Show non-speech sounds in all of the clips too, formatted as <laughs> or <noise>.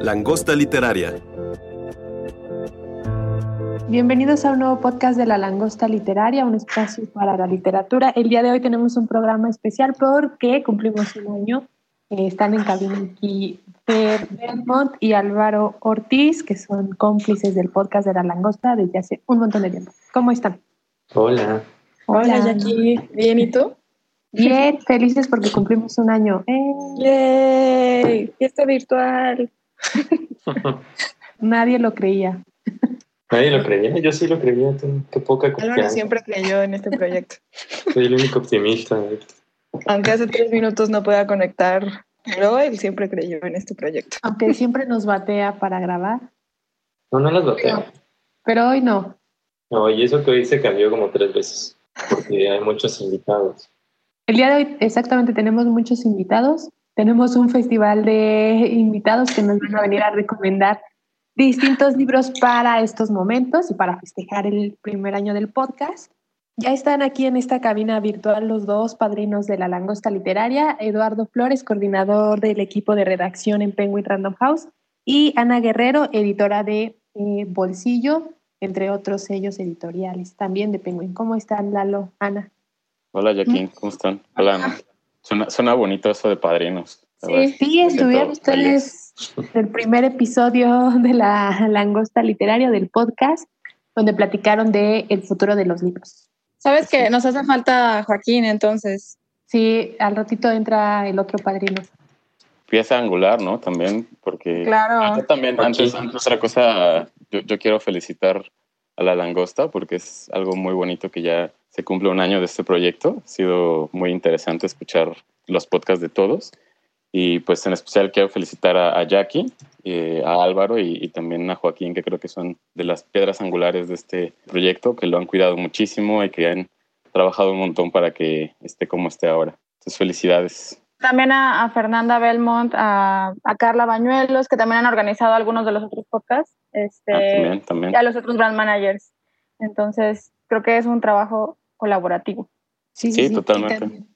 Langosta Literaria. Bienvenidos a un nuevo podcast de La Langosta Literaria, un espacio para la literatura. El día de hoy tenemos un programa especial porque cumplimos un año. Eh, están en cabina aquí Fer Belmont y Álvaro Ortiz, que son cómplices del podcast de La Langosta desde hace un montón de tiempo. ¿Cómo están? Hola. Hola, Jackie. Bien, ¿y tú? Bien, felices porque cumplimos un año. ¡Eh! ¡Yay! Fiesta virtual. <laughs> Nadie lo creía. Nadie lo creía, yo sí lo creía, qué poca Álvaro confianza. siempre creyó en este proyecto. Soy el único optimista. Aunque hace tres minutos no pueda conectar, pero él siempre creyó en este proyecto. Aunque siempre nos batea para grabar, No, no las bateo. pero hoy no. No, y eso que hoy se cambió como tres veces, porque hay muchos invitados. El día de hoy exactamente tenemos muchos invitados. Tenemos un festival de invitados que nos van a venir a recomendar distintos libros para estos momentos y para festejar el primer año del podcast. Ya están aquí en esta cabina virtual los dos padrinos de la langosta literaria, Eduardo Flores, coordinador del equipo de redacción en Penguin Random House, y Ana Guerrero, editora de eh, Bolsillo, entre otros sellos editoriales también de Penguin. ¿Cómo están, Lalo, Ana? Hola Jackie, ¿cómo están? Hola. Ana. Suena, suena bonito eso de padrinos. Sí. Sí, estuvieron ustedes el primer episodio de la langosta literaria del podcast, donde platicaron de el futuro de los libros. ¿Sabes que nos hace falta Joaquín entonces? Sí, al ratito entra el otro padrino. Pieza angular, ¿no? También, porque Claro. yo también, antes, antes otra cosa, yo, yo quiero felicitar a la langosta porque es algo muy bonito que ya se cumple un año de este proyecto. Ha sido muy interesante escuchar los podcasts de todos. Y pues en especial quiero felicitar a, a Jackie, eh, a Álvaro y, y también a Joaquín, que creo que son de las piedras angulares de este proyecto, que lo han cuidado muchísimo y que han trabajado un montón para que esté como esté ahora. Entonces, felicidades. También a, a Fernanda Belmont, a, a Carla Bañuelos, que también han organizado algunos de los otros podcasts, este, Ah, también, también. y a los otros brand managers. Entonces, creo que es un trabajo colaborativo. Sí, Sí, Y totalmente. también,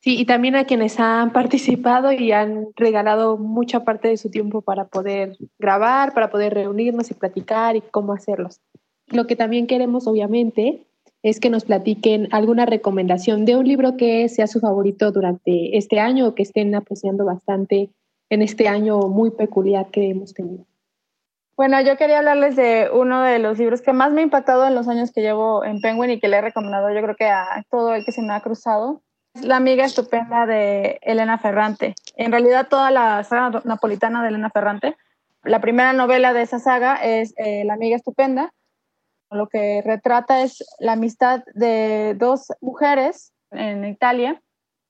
sí, y también a quienes han participado y han regalado mucha parte de su tiempo para poder grabar, para poder reunirnos y platicar y cómo hacerlos. Lo que también queremos, obviamente, es que nos platiquen alguna recomendación de un libro que sea su favorito durante este año o que estén apreciando bastante en este año muy peculiar que hemos tenido. Bueno, yo quería hablarles de uno de los libros que más me ha impactado en los años que llevo en Penguin y que le he recomendado yo creo que a todo el que se me ha cruzado. Es La amiga estupenda de Elena Ferrante. En realidad toda la saga napolitana de Elena Ferrante. La primera novela de esa saga es eh, La amiga estupenda. Lo que retrata es la amistad de dos mujeres en Italia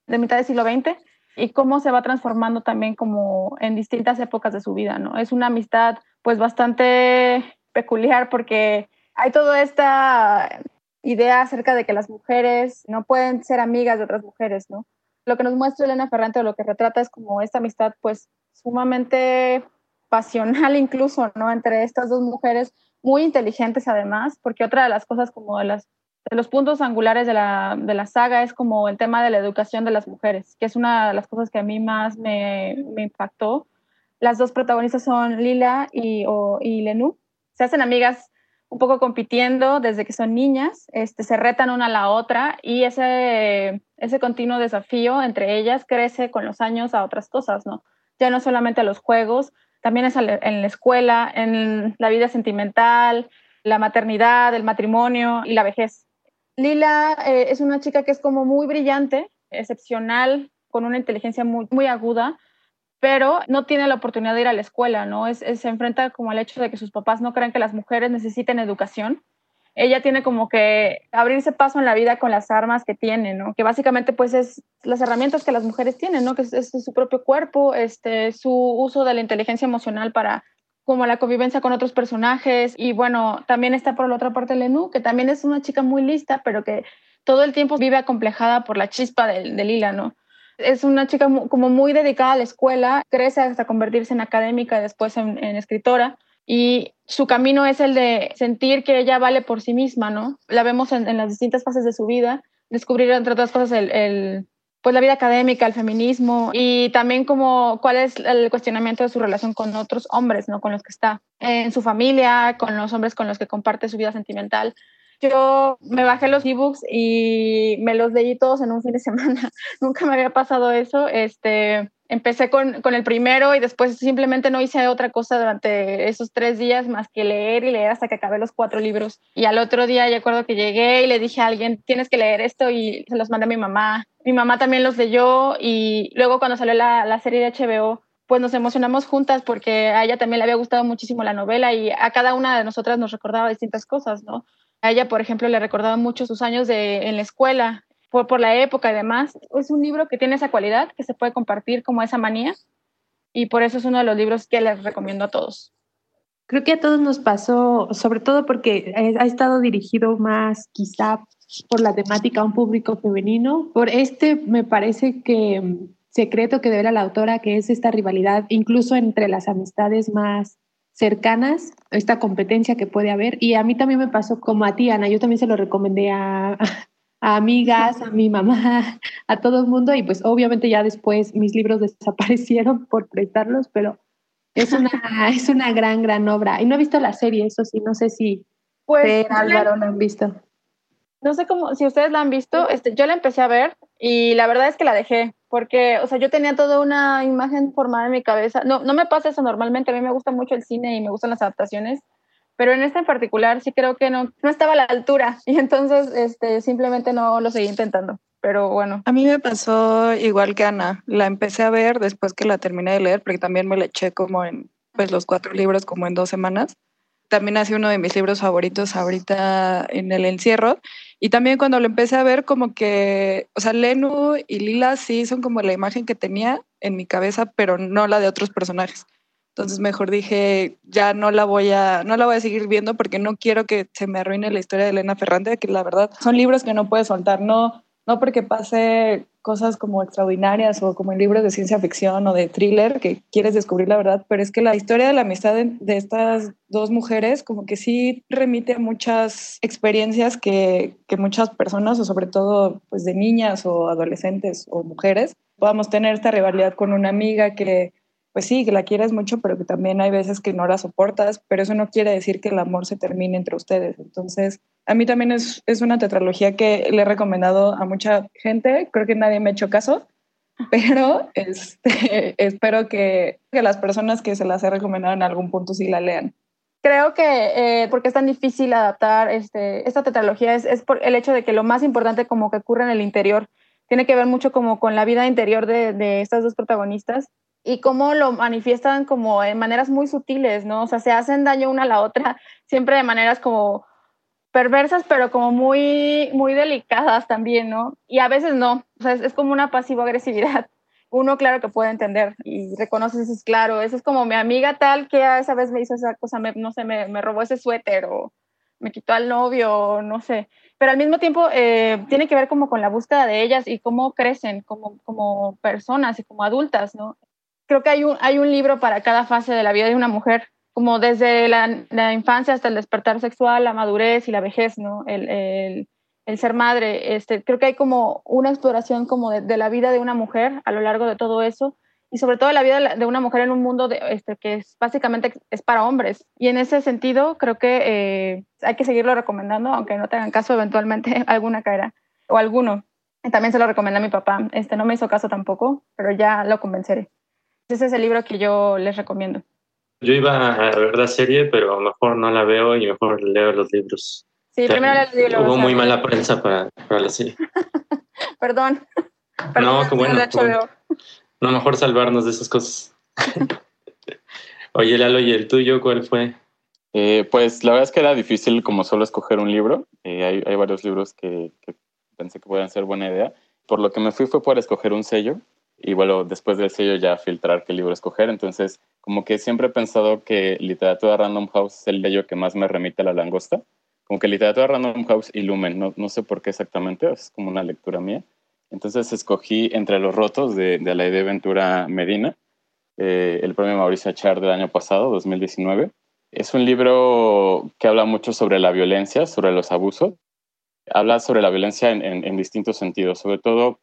de mitad del siglo XX y cómo se va transformando también como en distintas épocas de su vida, ¿no? Es una amistad pues bastante peculiar porque hay toda esta idea acerca de que las mujeres no pueden ser amigas de otras mujeres, ¿no? Lo que nos muestra Elena Ferrante o lo que retrata es como esta amistad pues sumamente pasional incluso, ¿no? Entre estas dos mujeres muy inteligentes además, porque otra de las cosas como de, las, de los puntos angulares de la, de la saga es como el tema de la educación de las mujeres, que es una de las cosas que a mí más me, me impactó. Las dos protagonistas son Lila y, o, Lenú. Se hacen amigas un poco compitiendo desde que son niñas, este, se retan una a la otra y ese, ese continuo desafío entre ellas crece con los años a otras cosas, ¿no? Ya no solamente a los juegos, también es en la escuela, en la vida sentimental, la maternidad, el matrimonio y la vejez. Lila eh, es una chica que es como muy brillante, excepcional, con una inteligencia muy aguda, pero no tiene la oportunidad de ir a la escuela, ¿no? Es, es, se enfrenta como al hecho de que sus papás no creen que las mujeres necesiten educación. ella tiene como que abrirse paso en la vida con las armas que tiene, ¿no? Que básicamente pues es las herramientas que las mujeres tienen, ¿no? Que es, su propio cuerpo, este, su uso de la inteligencia emocional para como la convivencia con otros personajes y bueno, también está por la otra parte Lenú, que también es una chica muy lista, pero que todo el tiempo vive acomplejada por la chispa de, de Lila, ¿no? Es una chica como muy dedicada a la escuela, crece hasta convertirse en académica después en, escritora y su camino es el de sentir que ella vale por sí misma, ¿no? La vemos en, las distintas fases de su vida, descubrir entre otras cosas el, pues la vida académica, el feminismo y también como cuál es el cuestionamiento de su relación con otros hombres, ¿no? Con los que está en su familia, con los hombres con los que comparte su vida sentimental. Yo me bajé los ebooks y me los leí todos en un fin de semana. <laughs> Nunca me había pasado eso. Este, empecé con, con, el primero y después simplemente no hice otra cosa durante esos tres días más que leer y leer hasta que acabé los cuatro libros. Y al otro día, yo acuerdo que llegué y le dije a alguien, tienes que leer esto y se los mandé a mi mamá. Mi mamá también los leyó y luego cuando salió la, la serie de HBO, pues nos emocionamos juntas porque a ella también le había gustado muchísimo la novela y a cada una de nosotras nos recordaba distintas cosas, ¿no? A ella, por ejemplo, le recordaba mucho sus años de, en la escuela, por, la época y demás. Es un libro que tiene esa cualidad, que se puede compartir como esa manía, y por eso es uno de los libros que les recomiendo a todos. Creo que a todos nos pasó, sobre todo porque ha estado dirigido más quizá por la temática a un público femenino. Por este me parece que mm, secreto que debe la autora, que es esta rivalidad, incluso entre las amistades más cercanas, esta competencia que puede haber. Y a mí también me pasó como a ti, Ana, yo también se lo recomendé a, <laughs> a amigas, a mi mamá, a todo el mundo y pues obviamente ya después mis libros <laughs> desaparecieron por prestarlos, pero es una, <laughs> es una gran, gran obra. Y no he visto la serie, eso sí, no sé si pues, Álvaro la han visto. No sé cómo, si ustedes la han visto, este, yo la empecé a ver y la verdad es que la dejé, porque, o sea, yo tenía toda una imagen formada en mi cabeza. No, no me pasa eso normalmente, a mí me gusta mucho el cine y me gustan las adaptaciones, pero en este en particular sí creo que no, no estaba a la altura <laughs> y entonces este, simplemente no lo seguí intentando. Pero bueno. A mí me pasó igual que Ana. La empecé a ver después que la terminé de leer, porque también me la eché como en pues, los cuatro libros, como en dos semanas. También ha sido uno de mis libros favoritos ahorita en el encierro. Y también cuando lo empecé a ver, como que, o sea, Lenu y Lila sí son como la imagen que tenía en mi cabeza, pero no la de otros personajes. Entonces mejor dije, ya no la voy a, no la voy a seguir viendo porque no quiero que se me arruine la historia de Elena Ferrante, que la verdad son libros que no puedes soltar, no, no porque pase cosas como extraordinarias o como en libros de ciencia ficción o de thriller que quieres descubrir la verdad, pero es que la historia de la amistad de, estas dos mujeres como que sí remite a muchas experiencias que, que muchas personas o sobre todo pues de niñas o adolescentes o mujeres podamos tener esta rivalidad con una amiga que pues sí, que la quieres mucho, pero que también hay veces que no la soportas, pero eso no quiere decir que el amor se termine entre ustedes. Entonces, a mí también es, es una tetralogía que le he recomendado a mucha gente, creo que nadie me ha hecho caso, pero este, <laughs> espero que, que, las personas que se las he recomendado en algún punto sí la lean. Creo que eh, porque es tan difícil adaptar este, esta tetralogía es, es por el hecho de que lo más importante como que ocurre en el interior tiene que ver mucho como con la vida interior de, de estas dos protagonistas y cómo lo manifiestan como en maneras muy sutiles, ¿no? O sea, se hacen daño una a la otra, siempre de maneras como perversas, pero como muy, muy delicadas también, ¿no? Y a veces no, o sea, es, es como una pasivo-agresividad. <laughs> Uno, claro que puede entender y reconoce es claro, eso es como mi amiga tal que esa vez me hizo esa cosa, me, no sé, me, me, robó ese suéter o me quitó al novio, o no sé. Pero al mismo tiempo eh, tiene que ver como con la búsqueda de ellas y cómo crecen como, como personas y como adultas, ¿no? Creo que hay un, hay un libro para cada fase de la vida de una mujer, como desde la, la infancia hasta el despertar sexual, la madurez y la vejez, ¿no? El, el, el ser madre. Este, creo que hay como una exploración como de, de, la vida de una mujer a lo largo de todo eso y sobre todo la vida de una mujer en un mundo de, este, que es, básicamente es para hombres. Y en ese sentido creo que eh, hay que seguirlo recomendando, aunque no tengan caso, eventualmente <laughs> alguna caerá o alguno. También se lo recomienda a mi papá. Este no me hizo caso tampoco, pero ya lo convenceré. Ese es el libro que yo les recomiendo. Yo iba a ver la serie, pero mejor no la veo y mejor leo los libros. Sí, o sea, primero leo el libro. Hubo muy mala prensa para, para la serie. Perdón. <laughs> Perdón. No, qué bueno, qué bueno. No, mejor salvarnos de esas cosas. Oye, Lalo, ¿y el tuyo cuál fue? Eh, pues la verdad es que era difícil como solo escoger un libro. Eh, hay, hay, varios libros que, que, pensé que podían ser buena idea. Por lo que me fui fue por escoger un sello y bueno, después del sello ya filtrar qué libro escoger. Entonces, como que siempre he pensado que literatura Random House es el sello que más me remite a la langosta. Como que literatura Random House y Lumen, no, no sé por qué exactamente, es como una lectura mía. Entonces escogí Entre los Rotos de, de Alaide Ventura Medina, eh, el premio Mauricio Achar del año pasado, 2019. Es un libro que habla mucho sobre la violencia, sobre los abusos. Habla sobre la violencia en, en, en distintos sentidos. Sobre todo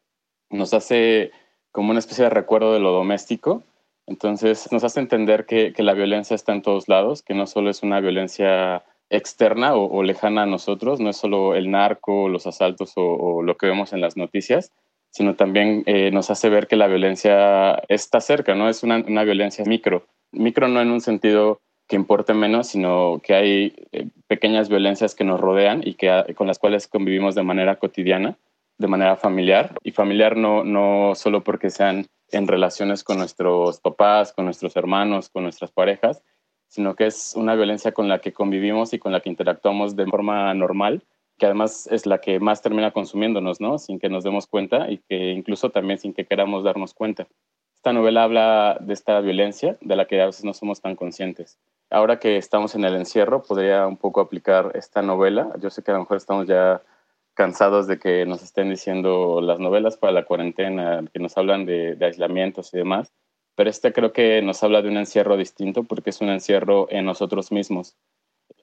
nos hace como una especie de recuerdo de lo doméstico. Entonces nos hace entender que, que, la violencia está en todos lados, que no solo es una violencia externa o, o lejana a nosotros, no es solo el narco, los asaltos o, lo que vemos en las noticias, sino también eh, nos hace ver que la violencia está cerca, ¿no? Es una, una, violencia micro. Micro no en un sentido que importe menos, sino que hay eh, pequeñas violencias que nos rodean y que, con las cuales convivimos de manera cotidiana, de manera familiar. Y familiar no, no solo porque sean en relaciones con nuestros papás, con nuestros hermanos, con nuestras parejas, sino que es una violencia con la que convivimos y con la que interactuamos de forma normal que además es la que más termina consumiéndonos, ¿no? Sin que nos demos cuenta y que incluso también sin que queramos darnos cuenta. Esta novela habla de esta violencia de la que a veces no somos tan conscientes. Ahora que estamos en el encierro, podría un poco aplicar esta novela. Yo sé que a lo mejor estamos ya cansados de que nos estén diciendo las novelas para la cuarentena, que nos hablan de, aislamientos y demás, pero este creo que nos habla de un encierro distinto porque es un encierro en nosotros mismos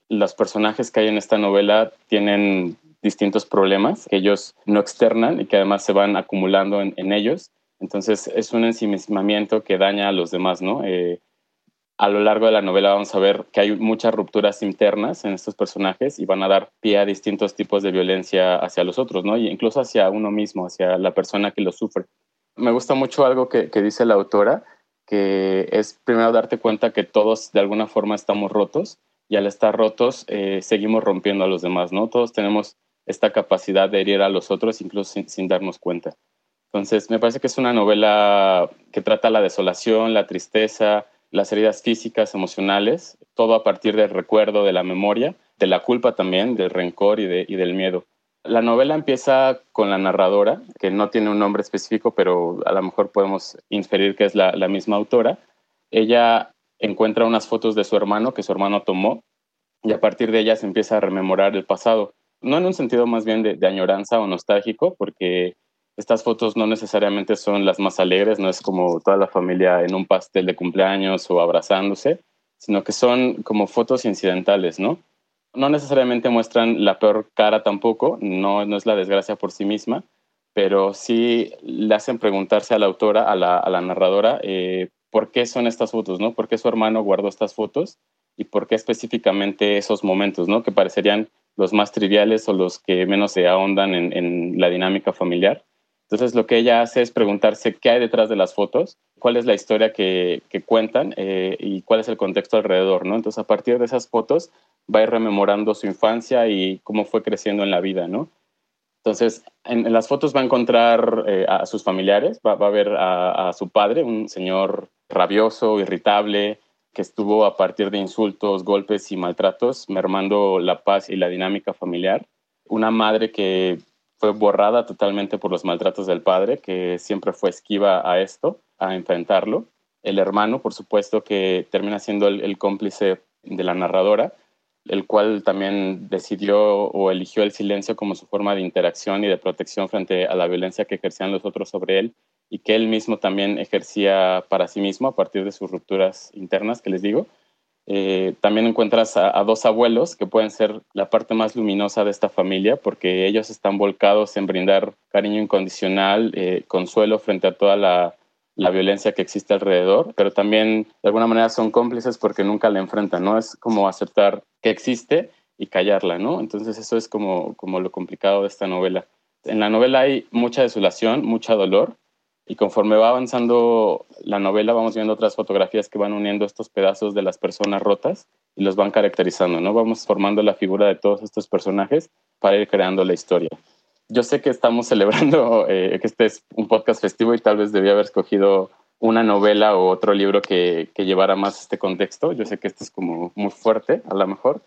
los personajes que hay en esta novela tienen distintos problemas que ellos no externan y que además se van acumulando en, en ellos. Entonces es un ensimismamiento que daña a los demás, ¿no? Eh, a lo largo de la novela vamos a ver que hay muchas rupturas internas en estos personajes y van a dar pie a distintos tipos de violencia hacia los otros, ¿no? Y incluso hacia uno mismo, hacia la persona que lo sufre. Me gusta mucho algo que, dice la autora, que es primero darte cuenta que todos de alguna forma estamos rotos y al estar rotos eh, seguimos rompiendo a los demás, ¿no? Todos tenemos esta capacidad de herir a los otros incluso sin, darnos cuenta. Entonces, me parece que es una novela que trata la desolación, la tristeza, las heridas físicas, emocionales, todo a partir del recuerdo, de la memoria, de la culpa también, del rencor y, de, y del miedo. La novela empieza con la narradora, que no tiene un nombre específico, pero a lo mejor podemos inferir que es la, la misma autora. Ella encuentra unas fotos de su hermano que su hermano tomó y a partir de ellas empieza a rememorar el pasado. No en un sentido más bien de, de, añoranza o nostálgico, porque estas fotos no necesariamente son las más alegres, no es como toda la familia en un pastel de cumpleaños o abrazándose, sino que son como fotos incidentales, ¿no? No necesariamente muestran la peor cara tampoco, no, no es la desgracia por sí misma, pero sí le hacen preguntarse a la autora, a la, narradora, eh, por qué son estas fotos, ¿no? ¿Por qué su hermano guardó estas fotos? Y por qué específicamente esos momentos, ¿no? Que parecerían los más triviales o los que menos se ahondan en la dinámica familiar. Entonces lo que ella hace es preguntarse qué hay detrás de las fotos, cuál es la historia que, cuentan eh, y cuál es el contexto alrededor, ¿no? Entonces a partir de esas fotos va a ir rememorando su infancia y cómo fue creciendo en la vida, ¿no? Entonces, en, las fotos va a encontrar eh, a sus familiares, va, a ver a, su padre, un señor rabioso, irritable, que estuvo a partir de insultos, golpes y maltratos, mermando la paz y la dinámica familiar. Una madre que fue borrada totalmente por los maltratos del padre, que siempre fue esquiva a esto, a enfrentarlo. El hermano, por supuesto, que termina siendo el, el cómplice de la narradora el cual también decidió o eligió el silencio como su forma de interacción y de protección frente a la violencia que ejercían los otros sobre él y que él mismo también ejercía para sí mismo a partir de sus rupturas internas, que les digo. Eh, también encuentras a, dos abuelos que pueden ser la parte más luminosa de esta familia porque ellos están volcados en brindar cariño incondicional, eh, consuelo frente a toda la la violencia que existe alrededor, pero también de alguna manera son cómplices porque nunca la enfrentan, ¿no? Es como aceptar que existe y callarla, ¿no? Entonces eso es como, como lo complicado de esta novela. En la novela hay mucha desolación, mucha dolor, y conforme va avanzando la novela vamos viendo otras fotografías que van uniendo estos pedazos de las personas rotas y los van caracterizando, ¿no? Vamos formando la figura de todos estos personajes para ir creando la historia yo sé que estamos <laughs> celebrando eh, que este es un podcast festivo y tal vez debía haber escogido una novela o otro libro que, que llevara más este contexto. Yo sé que este es como muy fuerte, a lo mejor,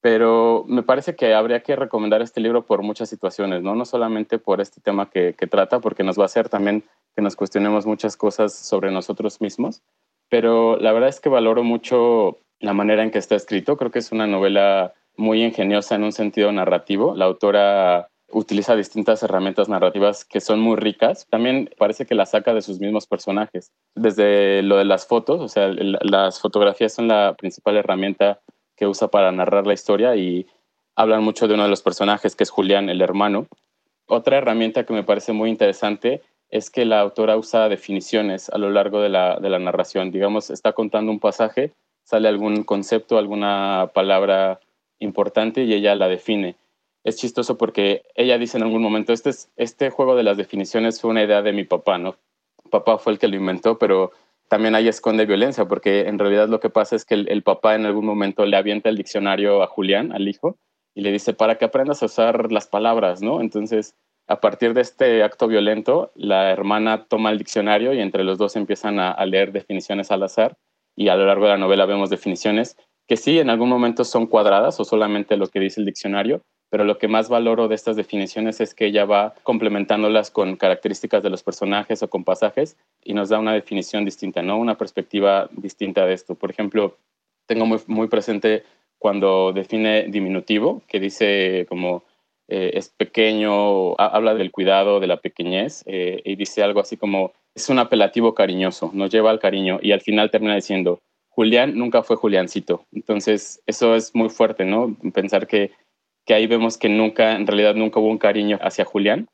pero me parece que habría que recomendar este libro por muchas situaciones, no, no solamente por este tema que, que, trata, porque nos va a hacer también que nos cuestionemos muchas cosas sobre nosotros mismos, pero la verdad es que valoro mucho la manera en que está escrito, creo que es una novela muy ingeniosa en un sentido narrativo, la autora utiliza distintas herramientas narrativas que son muy ricas. También parece que la saca de sus mismos personajes. Desde lo de las fotos, o sea, las fotografías son la principal herramienta que usa para narrar la historia y hablan mucho de uno de los personajes, que es Julián, el hermano. Otra herramienta que me parece muy interesante es que la autora usa definiciones a lo largo de la, de la narración. Digamos, está contando un pasaje, sale algún concepto, alguna palabra importante y ella la define es chistoso porque ella dice en algún momento, este, es, este juego de las definiciones fue una idea de mi papá, ¿no? Papá fue el que lo inventó, pero también ahí esconde violencia, porque en realidad lo que pasa es que el, papá en algún momento le avienta el diccionario a Julián, al hijo, y le dice, para que aprendas a usar las palabras, ¿no? Entonces, a partir de este acto violento, la hermana toma el diccionario y entre los dos empiezan a leer definiciones al azar, y a lo largo de la novela vemos definiciones que sí, en algún momento son cuadradas o solamente lo que dice el diccionario, pero lo que más valoro de estas definiciones es que ella va complementándolas con características de los personajes o con pasajes y nos da una definición distinta, ¿no? Una perspectiva distinta de esto. Por ejemplo, tengo muy, presente cuando define diminutivo, que dice como eh, es pequeño, habla del cuidado, de la pequeñez, eh, y dice algo así como es un apelativo cariñoso, nos lleva al cariño, y al final termina diciendo, Julián nunca fue Juliancito. Entonces, eso es muy fuerte, ¿no? Pensar que que ahí vemos que nunca, en realidad nunca hubo un cariño hacia Julián.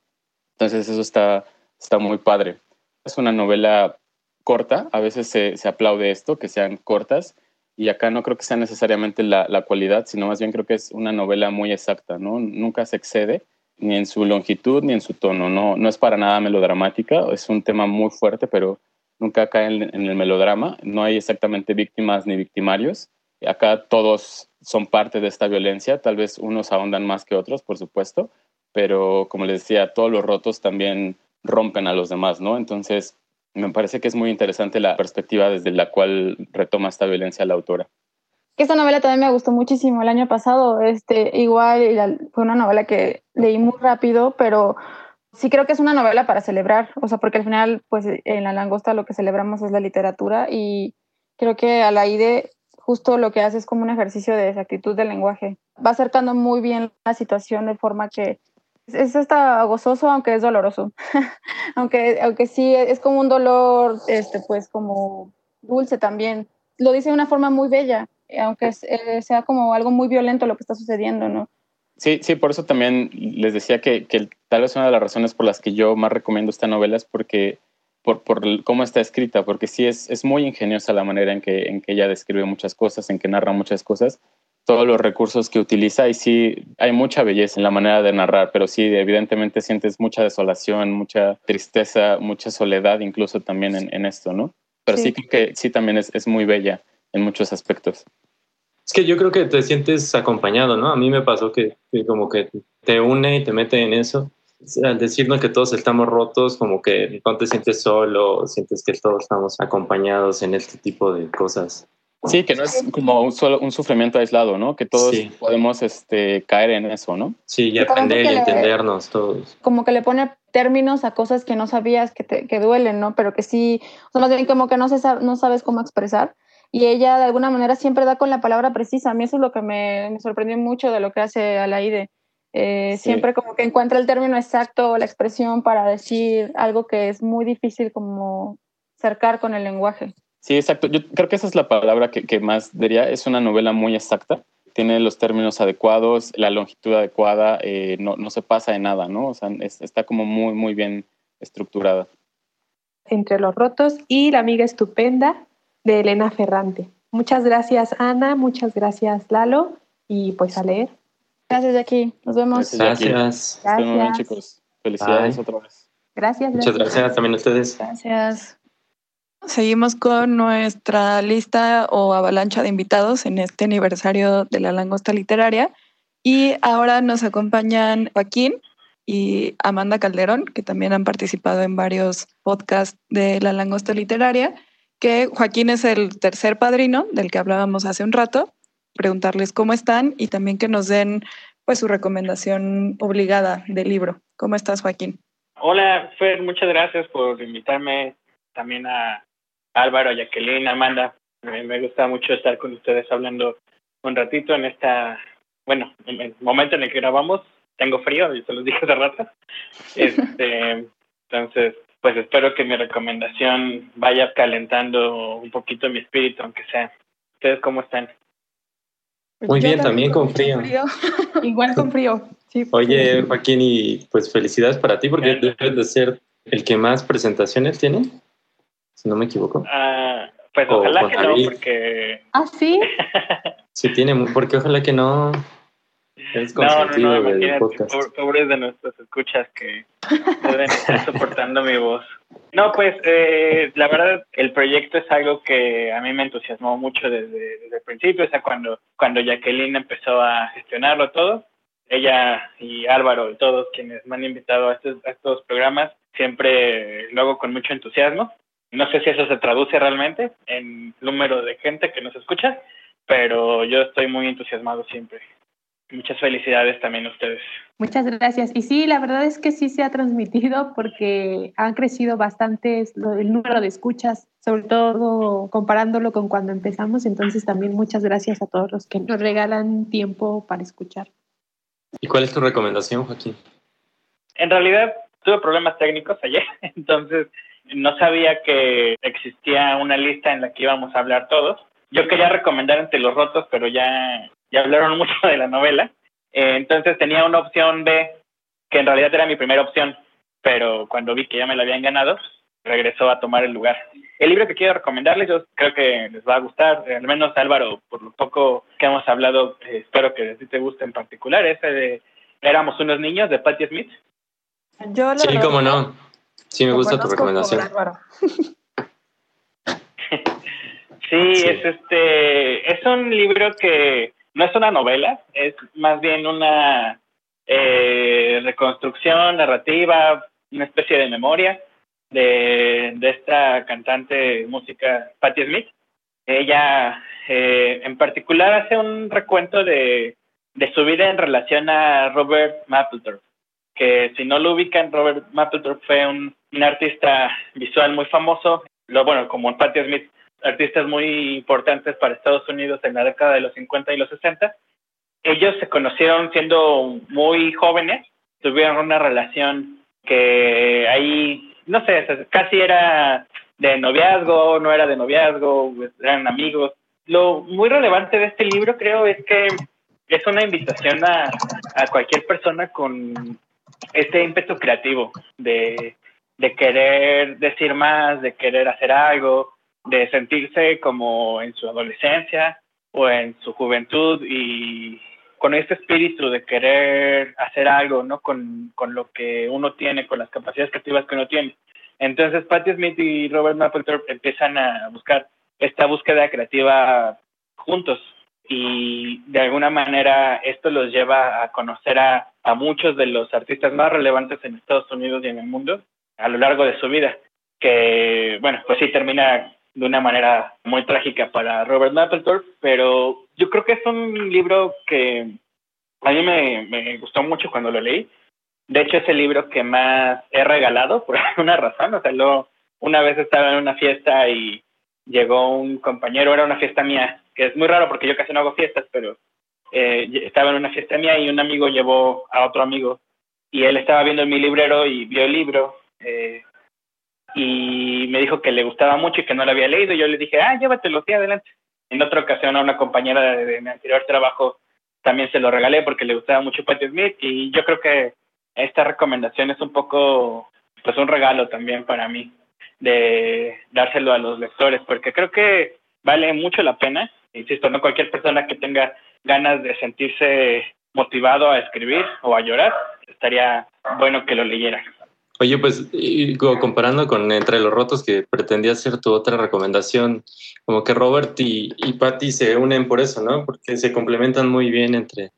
Entonces eso está, está muy padre. Es una novela corta, a veces se, se aplaude esto, que sean cortas, y acá no creo que sea necesariamente la, la, cualidad, sino más bien creo que es una novela muy exacta, ¿no? Nunca se excede ni en su longitud ni en su tono, no, no es para nada melodramática, es un tema muy fuerte, pero nunca cae en, en el melodrama, no hay exactamente víctimas ni victimarios, acá todos son parte de esta violencia, tal vez unos ahondan más que otros, por supuesto, pero como les decía, todos los rotos también rompen a los demás, ¿no? Entonces, me parece que es muy interesante la perspectiva desde la cual retoma esta violencia la autora. Esta novela también me gustó muchísimo el año pasado. Este, igual fue una novela que leí muy rápido, pero sí creo que es una novela para celebrar, o sea, porque al final, pues en La Langosta lo que celebramos es la literatura y creo que a la Aide justo lo que hace es como un ejercicio de exactitud del lenguaje. Va acercando muy bien la situación de forma que es hasta gozoso, aunque es doloroso. <laughs> aunque, aunque sí es como un dolor, este, pues como dulce también. Lo dice de una forma muy bella, aunque eh, sea como algo muy violento lo que está sucediendo, ¿no? Sí, sí, por eso también les decía que, que tal vez una de las razones por las que yo más recomiendo esta novela es porque por, por, cómo está escrita, porque sí es, es muy ingeniosa la manera en que, en que ella describe muchas cosas, en que narra muchas cosas, todos los recursos que utiliza y sí hay mucha belleza en la manera de narrar, pero sí evidentemente sientes mucha desolación, mucha tristeza, mucha soledad incluso también en, en esto, ¿no? Pero sí. creo que sí también es, es muy bella en muchos aspectos. Es que yo creo que te sientes acompañado, ¿no? A mí me pasó que, que como que te une y te mete en eso al decirnos que todos estamos rotos, como que no te sientes solo, sientes que todos estamos acompañados en este tipo de cosas. Sí, que no es como un, solo, un sufrimiento aislado, ¿no? Que todos sí. podemos este, caer en eso, ¿no? Sí, y aprender y entendernos todos. Como que le pone términos a cosas que no sabías que, te, que duelen, ¿no? Pero que sí, o sea, más bien como que no, se, no sabes cómo expresar. Y ella de alguna manera siempre da con la palabra precisa. A mí eso es lo que me, me sorprendió mucho de lo que hace Alaide. Eh, sí. Siempre como que encuentra el término exacto o la expresión para decir algo que es muy difícil como cercar con el lenguaje. Sí, exacto. Yo creo que esa es la palabra que, que más diría. Es una novela muy exacta. Tiene los términos adecuados, la longitud adecuada, eh, no, no, se pasa de nada, ¿no? O sea, es, está como muy, muy bien estructurada. Entre los rotos y La amiga estupenda de Elena Ferrante. Muchas gracias, Ana. Muchas gracias, Lalo. Y pues a leer. Gracias, Jackie. Nos vemos. Gracias. gracias. Muy bien, chicos. Felicidades Bye. otra vez. Gracias, gracias. Muchas gracias también a ustedes. Gracias. Seguimos con nuestra lista o avalancha de invitados en este aniversario de la langosta literaria. Y ahora nos acompañan Joaquín, y Amanda Calderón, que también han participado en varios podcasts de La Langosta Literaria, que Joaquín es el tercer padrino del que hablábamos hace un rato, preguntarles cómo están y también que nos den pues su recomendación obligada del libro. ¿Cómo estás, Joaquín? Hola, Fer, muchas gracias por invitarme también a Álvaro, a Jacqueline, Amanda. Me, gusta mucho estar con ustedes hablando un ratito en esta, bueno, en el momento en el que grabamos. Tengo frío, y se los dije hace rato. <laughs> Este, entonces, pues espero que mi recomendación vaya calentando un poquito mi espíritu, aunque sea. ¿Ustedes cómo están? Muy bien, también con frío. <laughs> Igual con frío. Oye, Joaquín, y pues felicidades para ti porque debes de ser el que más presentaciones tiene, si no me equivoco. Ah, pues ojalá que no, porque... ¿Ah, sí? <laughs> sí tiene, porque ojalá que no... Es no, no, no, del pobres de nuestros escuchas que deben estar soportando mi voz. No, pues eh, la verdad el proyecto es algo que a mí me entusiasmó mucho desde, desde el principio, o sea, cuando, cuando Jacqueline empezó a gestionarlo todo, ella y Álvaro y todos quienes me han invitado a estos, a estos programas, siempre lo hago con mucho entusiasmo. No sé si eso se traduce realmente en número de gente que nos escucha, pero yo estoy muy entusiasmado siempre. Muchas felicidades también a ustedes. Muchas gracias. Y sí, la verdad es que sí se ha transmitido porque han crecido bastante el número de escuchas, sobre todo comparándolo con cuando empezamos. Entonces también muchas gracias a todos los que nos regalan tiempo para escuchar. ¿Y cuál es tu recomendación, Joaquín? En realidad tuve problemas técnicos ayer, <laughs> entonces no sabía que existía una lista en la que íbamos a hablar todos. Yo quería recomendar Entre los Rotos, pero ya, ya hablaron <laughs> mucho de la novela. Eh, entonces tenía una opción B, que en realidad era mi primera opción, pero cuando vi que ya me la habían ganado, regresó a tomar el lugar. El libro que quiero recomendarles, yo creo que les va a gustar, al menos Álvaro, por lo poco que hemos hablado, eh, espero que a ti te guste en particular, ese de Éramos unos niños de Patti Smith. Yo sí, cómo no. Sí, me gusta tu recomendación. <laughs> sí, es este, es un libro que no es una novela, es más bien una eh, reconstrucción narrativa, una especie de memoria de, esta cantante música Patti Smith. Ella eh, en particular hace un recuento de, de su vida en relación a Robert Mapplethorpe, que si no lo ubican, Robert Mapplethorpe fue un, un artista visual muy famoso, lo, bueno, como Patti Smith, artistas muy importantes para Estados Unidos en la década de los 50 y los 60. Ellos se conocieron siendo muy jóvenes, tuvieron una relación que ahí no sé, casi era de noviazgo, no era de noviazgo, pues, eran amigos. Lo muy relevante de este libro creo es que es una invitación a, cualquier persona con este ímpetu creativo de querer decir más, de querer hacer algo, de sentirse como en su adolescencia o en su juventud y con este espíritu de querer hacer algo, ¿no? Con, con lo que uno tiene, con las capacidades creativas que uno tiene. Entonces, Patti Smith y Robert Mapplethorpe empiezan a buscar esta búsqueda creativa juntos y de alguna manera esto los lleva a conocer a, a muchos de los artistas más relevantes en Estados Unidos y en el mundo a lo largo de su vida, que, bueno, pues sí termina de una manera muy trágica para Robert Mapplethorpe, pero yo creo que es un libro que a mí me, me gustó mucho cuando lo leí. De hecho, es el libro que más he regalado por <laughs> alguna razón. O sea, lo, una vez estaba en una fiesta y llegó un compañero, era una fiesta mía, que es muy raro porque yo casi no hago fiestas, pero eh, estaba en una fiesta mía y un amigo llevó a otro amigo y él estaba viendo mi librero y vio el libro eh, y me dijo que le gustaba mucho y que no lo había leído. Y yo le dije, ah, llévatelo, sí, adelante. En otra ocasión a una compañera de, mi anterior trabajo también se lo regalé porque le gustaba mucho Patti Smith y yo creo que esta recomendación es un poco, pues un regalo también para mí de dárselo a los lectores porque creo que vale mucho la pena. Insisto, no cualquier persona que tenga ganas de sentirse motivado a escribir o a llorar, estaría bueno que lo leyera. Oye, pues comparando con Entre los Rotos, que pretendía ser tu otra recomendación, como que Robert y, y Patty se unen por eso, ¿no? Porque se complementan muy bien entre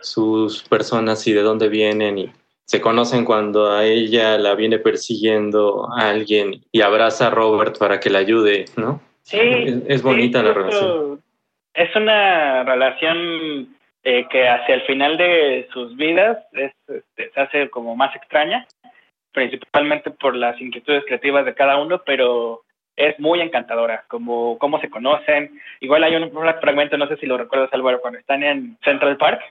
sus personas y de dónde vienen y se conocen cuando a ella la viene persiguiendo a alguien y abraza a Robert para que la ayude, ¿no? Sí. Es, bonita la relación. Es una relación eh, que hacia el final de sus vidas este, se hace como más extraña, principalmente por las inquietudes creativas de cada uno, pero es muy encantadora, como cómo se conocen. Igual hay un, fragmento, no sé si lo recuerdas, Álvaro, cuando están en Central Park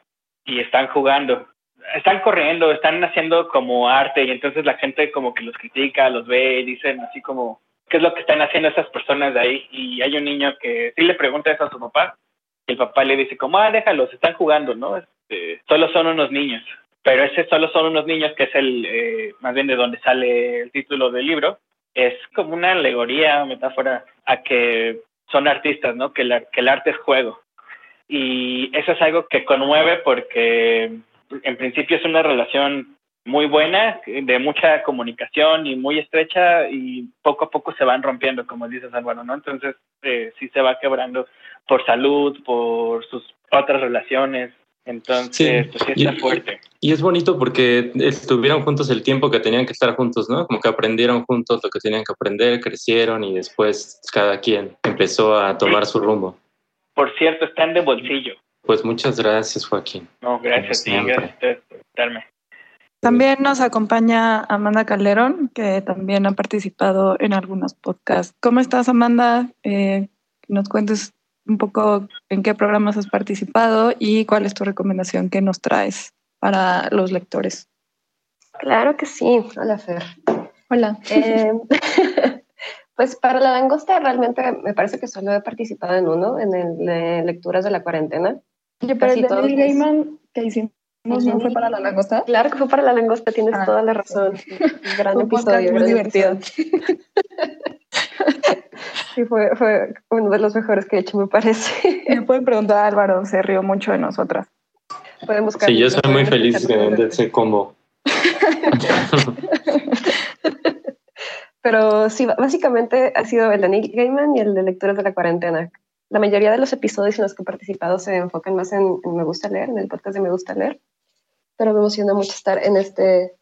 y están jugando. Están corriendo, están haciendo como arte y entonces la gente como que los critica, los ve y dicen así como, ¿qué es lo que están haciendo esas personas de ahí? Y hay un niño que sí le pregunta eso a su papá y el papá le dice como, ah, déjalos, están jugando, ¿no? Este, solo son unos niños. Pero ese solo son unos niños, que es el, eh, más bien de donde sale el título del libro, es como una alegoría, metáfora a que son artistas, ¿no? Que, que el arte es juego. Y eso es algo que conmueve porque en principio es una relación muy buena, de mucha comunicación y muy estrecha y poco a poco se van rompiendo, como dices Álvaro, ¿no? Entonces eh, sí se va quebrando por salud, por sus otras relaciones, entonces, pues sí está fuerte. Y es bonito porque estuvieron juntos el tiempo que tenían que estar juntos, ¿no? Como que aprendieron juntos lo que tenían que aprender, crecieron y después cada quien empezó a tomar su rumbo. Por cierto, están de bolsillo. Pues muchas gracias, Joaquín. No, gracias a ti, gracias por invitarme. También nos acompaña Amanda Calderón, que también ha participado en algunos podcasts. ¿Cómo estás, Amanda? Eh, nos cuentes un poco en qué programas has participado y cuál es tu recomendación que nos traes para los lectores. Claro que sí. Hola, Fer. Hola. Eh, <laughs> <laughs> pues para la langosta realmente me parece que solo he participado en uno, en el de lecturas de la cuarentena. Yo, pero el de Gaiman que hicimos no fue para la langosta. Claro que fue para la langosta, tienes ah, toda la razón. <laughs> Gran episodio, muy divertido. Sí, fue, fue uno de los mejores que he hecho, me parece. Me pueden preguntar a Álvaro, se rió mucho de nosotras. Podemos buscar. Sí, yo soy muy feliz de ese combo. <laughs> Pero sí, básicamente ha sido el de Nick Gaiman y el de Lecturas de la Cuarentena. La mayoría de los episodios en los que he participado se enfocan más en, en Me Gusta Leer, en el podcast de Me Gusta Leer. Pero me emociona mucho estar en este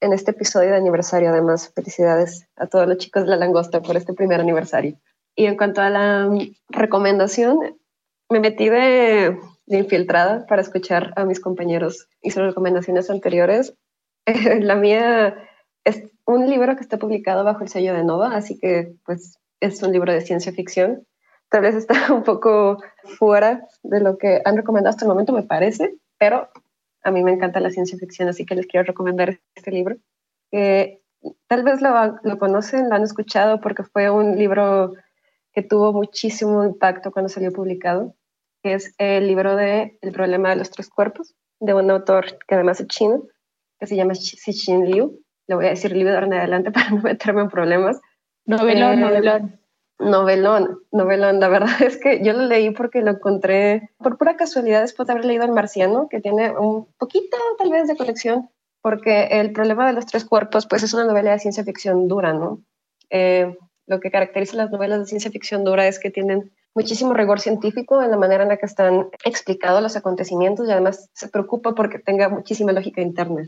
en este episodio de aniversario. Además, felicidades a todos los chicos de la langosta por este primer aniversario. Y en cuanto a la recomendación, me metí de, infiltrada para escuchar a mis compañeros y sus recomendaciones anteriores. <laughs> la mía es un libro que está publicado bajo el sello de Nova, así que pues es un libro de ciencia ficción. Tal vez está <laughs> un poco fuera de lo que han recomendado hasta el momento, me parece, pero a mí me encanta la ciencia ficción, así que les quiero recomendar este libro. tal vez lo, lo, conocen, lo han escuchado porque fue un libro que tuvo muchísimo impacto cuando salió publicado, que es el libro de El problema de los tres cuerpos, de un autor que además es chino, que se llama Xixin Liu. Le voy a decir Liu de ahora en adelante <laughs> para no meterme en problemas. Novelón, eh, novelón. Novelón, novelón. La verdad es que yo lo leí porque lo encontré por pura casualidad después de haber leído El Marciano, que tiene un poquito tal vez de colección, porque El problema de los tres cuerpos, pues es una novela de ciencia ficción dura, ¿no? Eh, lo que caracteriza las novelas de ciencia ficción dura es que tienen muchísimo rigor científico en la manera en la que están explicados los acontecimientos y además se preocupa porque tenga muchísima lógica interna.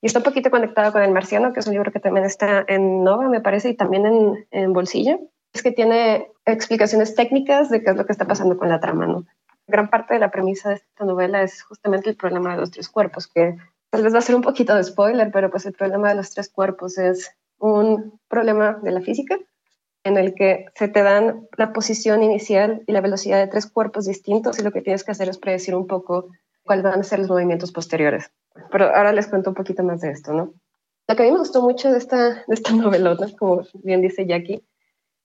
Y está un poquito conectado con El Marciano, que es un libro que también está en Nova, me parece, y también en, en Bolsillo es que tiene explicaciones técnicas de qué es lo que está pasando con la trama, ¿no? Gran parte de la premisa de esta novela es justamente el problema de los tres cuerpos, que tal vez va a ser un poquito de spoiler, pero pues el problema de los tres cuerpos es un problema de la física en el que se te dan la posición inicial y la velocidad de tres cuerpos distintos y lo que tienes que hacer es predecir un poco cuáles van a ser los movimientos posteriores. Pero ahora les cuento un poquito más de esto, ¿no? Lo que a mí me gustó mucho de esta, de esta <laughs> novelota, como bien dice Jackie,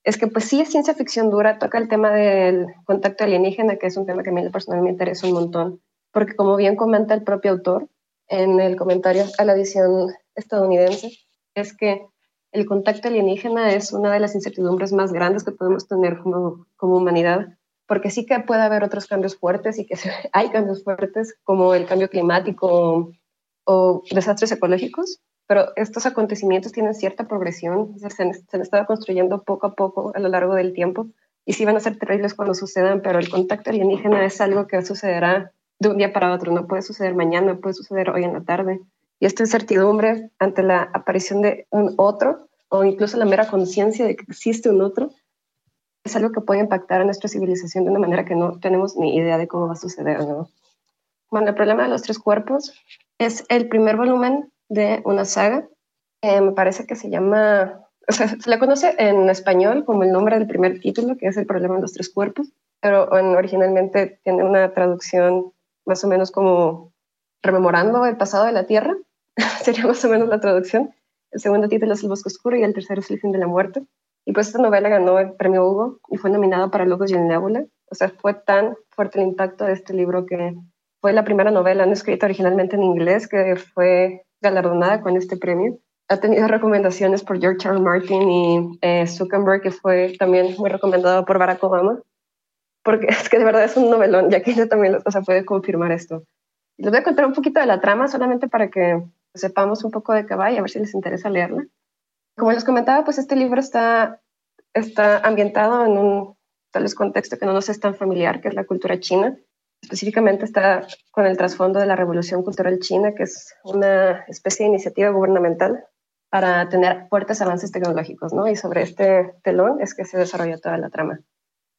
es que pues sí es ciencia ficción dura, toca el tema del contacto alienígena, que es un tema que a mí personalmente me interesa un montón, porque como bien comenta el propio autor en el comentario a la edición estadounidense, es que el contacto alienígena es una de las incertidumbres más grandes que podemos tener como, humanidad, porque sí que puede haber otros cambios fuertes y que <laughs> hay cambios fuertes como el cambio climático o desastres ecológicos, pero estos acontecimientos tienen cierta progresión, se, han, estado construyendo poco a poco a lo largo del tiempo y sí van a ser terribles cuando sucedan, pero el contacto alienígena es algo que sucederá de un día para otro, no puede suceder mañana, puede suceder hoy en la tarde. Y esta incertidumbre ante la aparición de un otro o incluso la mera conciencia de que existe un otro es algo que puede impactar a nuestra civilización de una manera que no tenemos ni idea de cómo va a suceder. ¿no? Bueno, el problema de los tres cuerpos es el primer volumen de una saga. me parece que se llama, <laughs> o sea, se le conoce en español como el nombre del primer título, que es El problema de los tres cuerpos, pero originalmente tiene una traducción más o menos como rememorando el pasado de la Tierra, <laughs> sería más o menos la traducción. El segundo título es El bosque oscuro y el tercero es El fin de la muerte. Y pues esta novela ganó el premio Hugo y fue nominada para Logos y el Nebula. O sea, fue tan fuerte el impacto de este libro que fue la primera novela no escrita originalmente en inglés que fue galardonada con este premio. Ha tenido recomendaciones por George R. Martin y eh, Zuckerberg, que fue también muy recomendado por Barack Obama, porque <laughs> es que de verdad es un novelón, ya que ella también o sea, puede confirmar esto. Les voy a contar un poquito de la trama solamente para que sepamos un poco de qué va y a ver si les interesa leerla. Como les comentaba, pues este libro está, está ambientado en un tal vez contexto que no nos es tan familiar, que es la cultura china. Específicamente está con el trasfondo de la Revolución Cultural China, que es una especie de iniciativa gubernamental para tener fuertes avances tecnológicos, ¿no? Y sobre este telón es que se desarrolla toda la trama.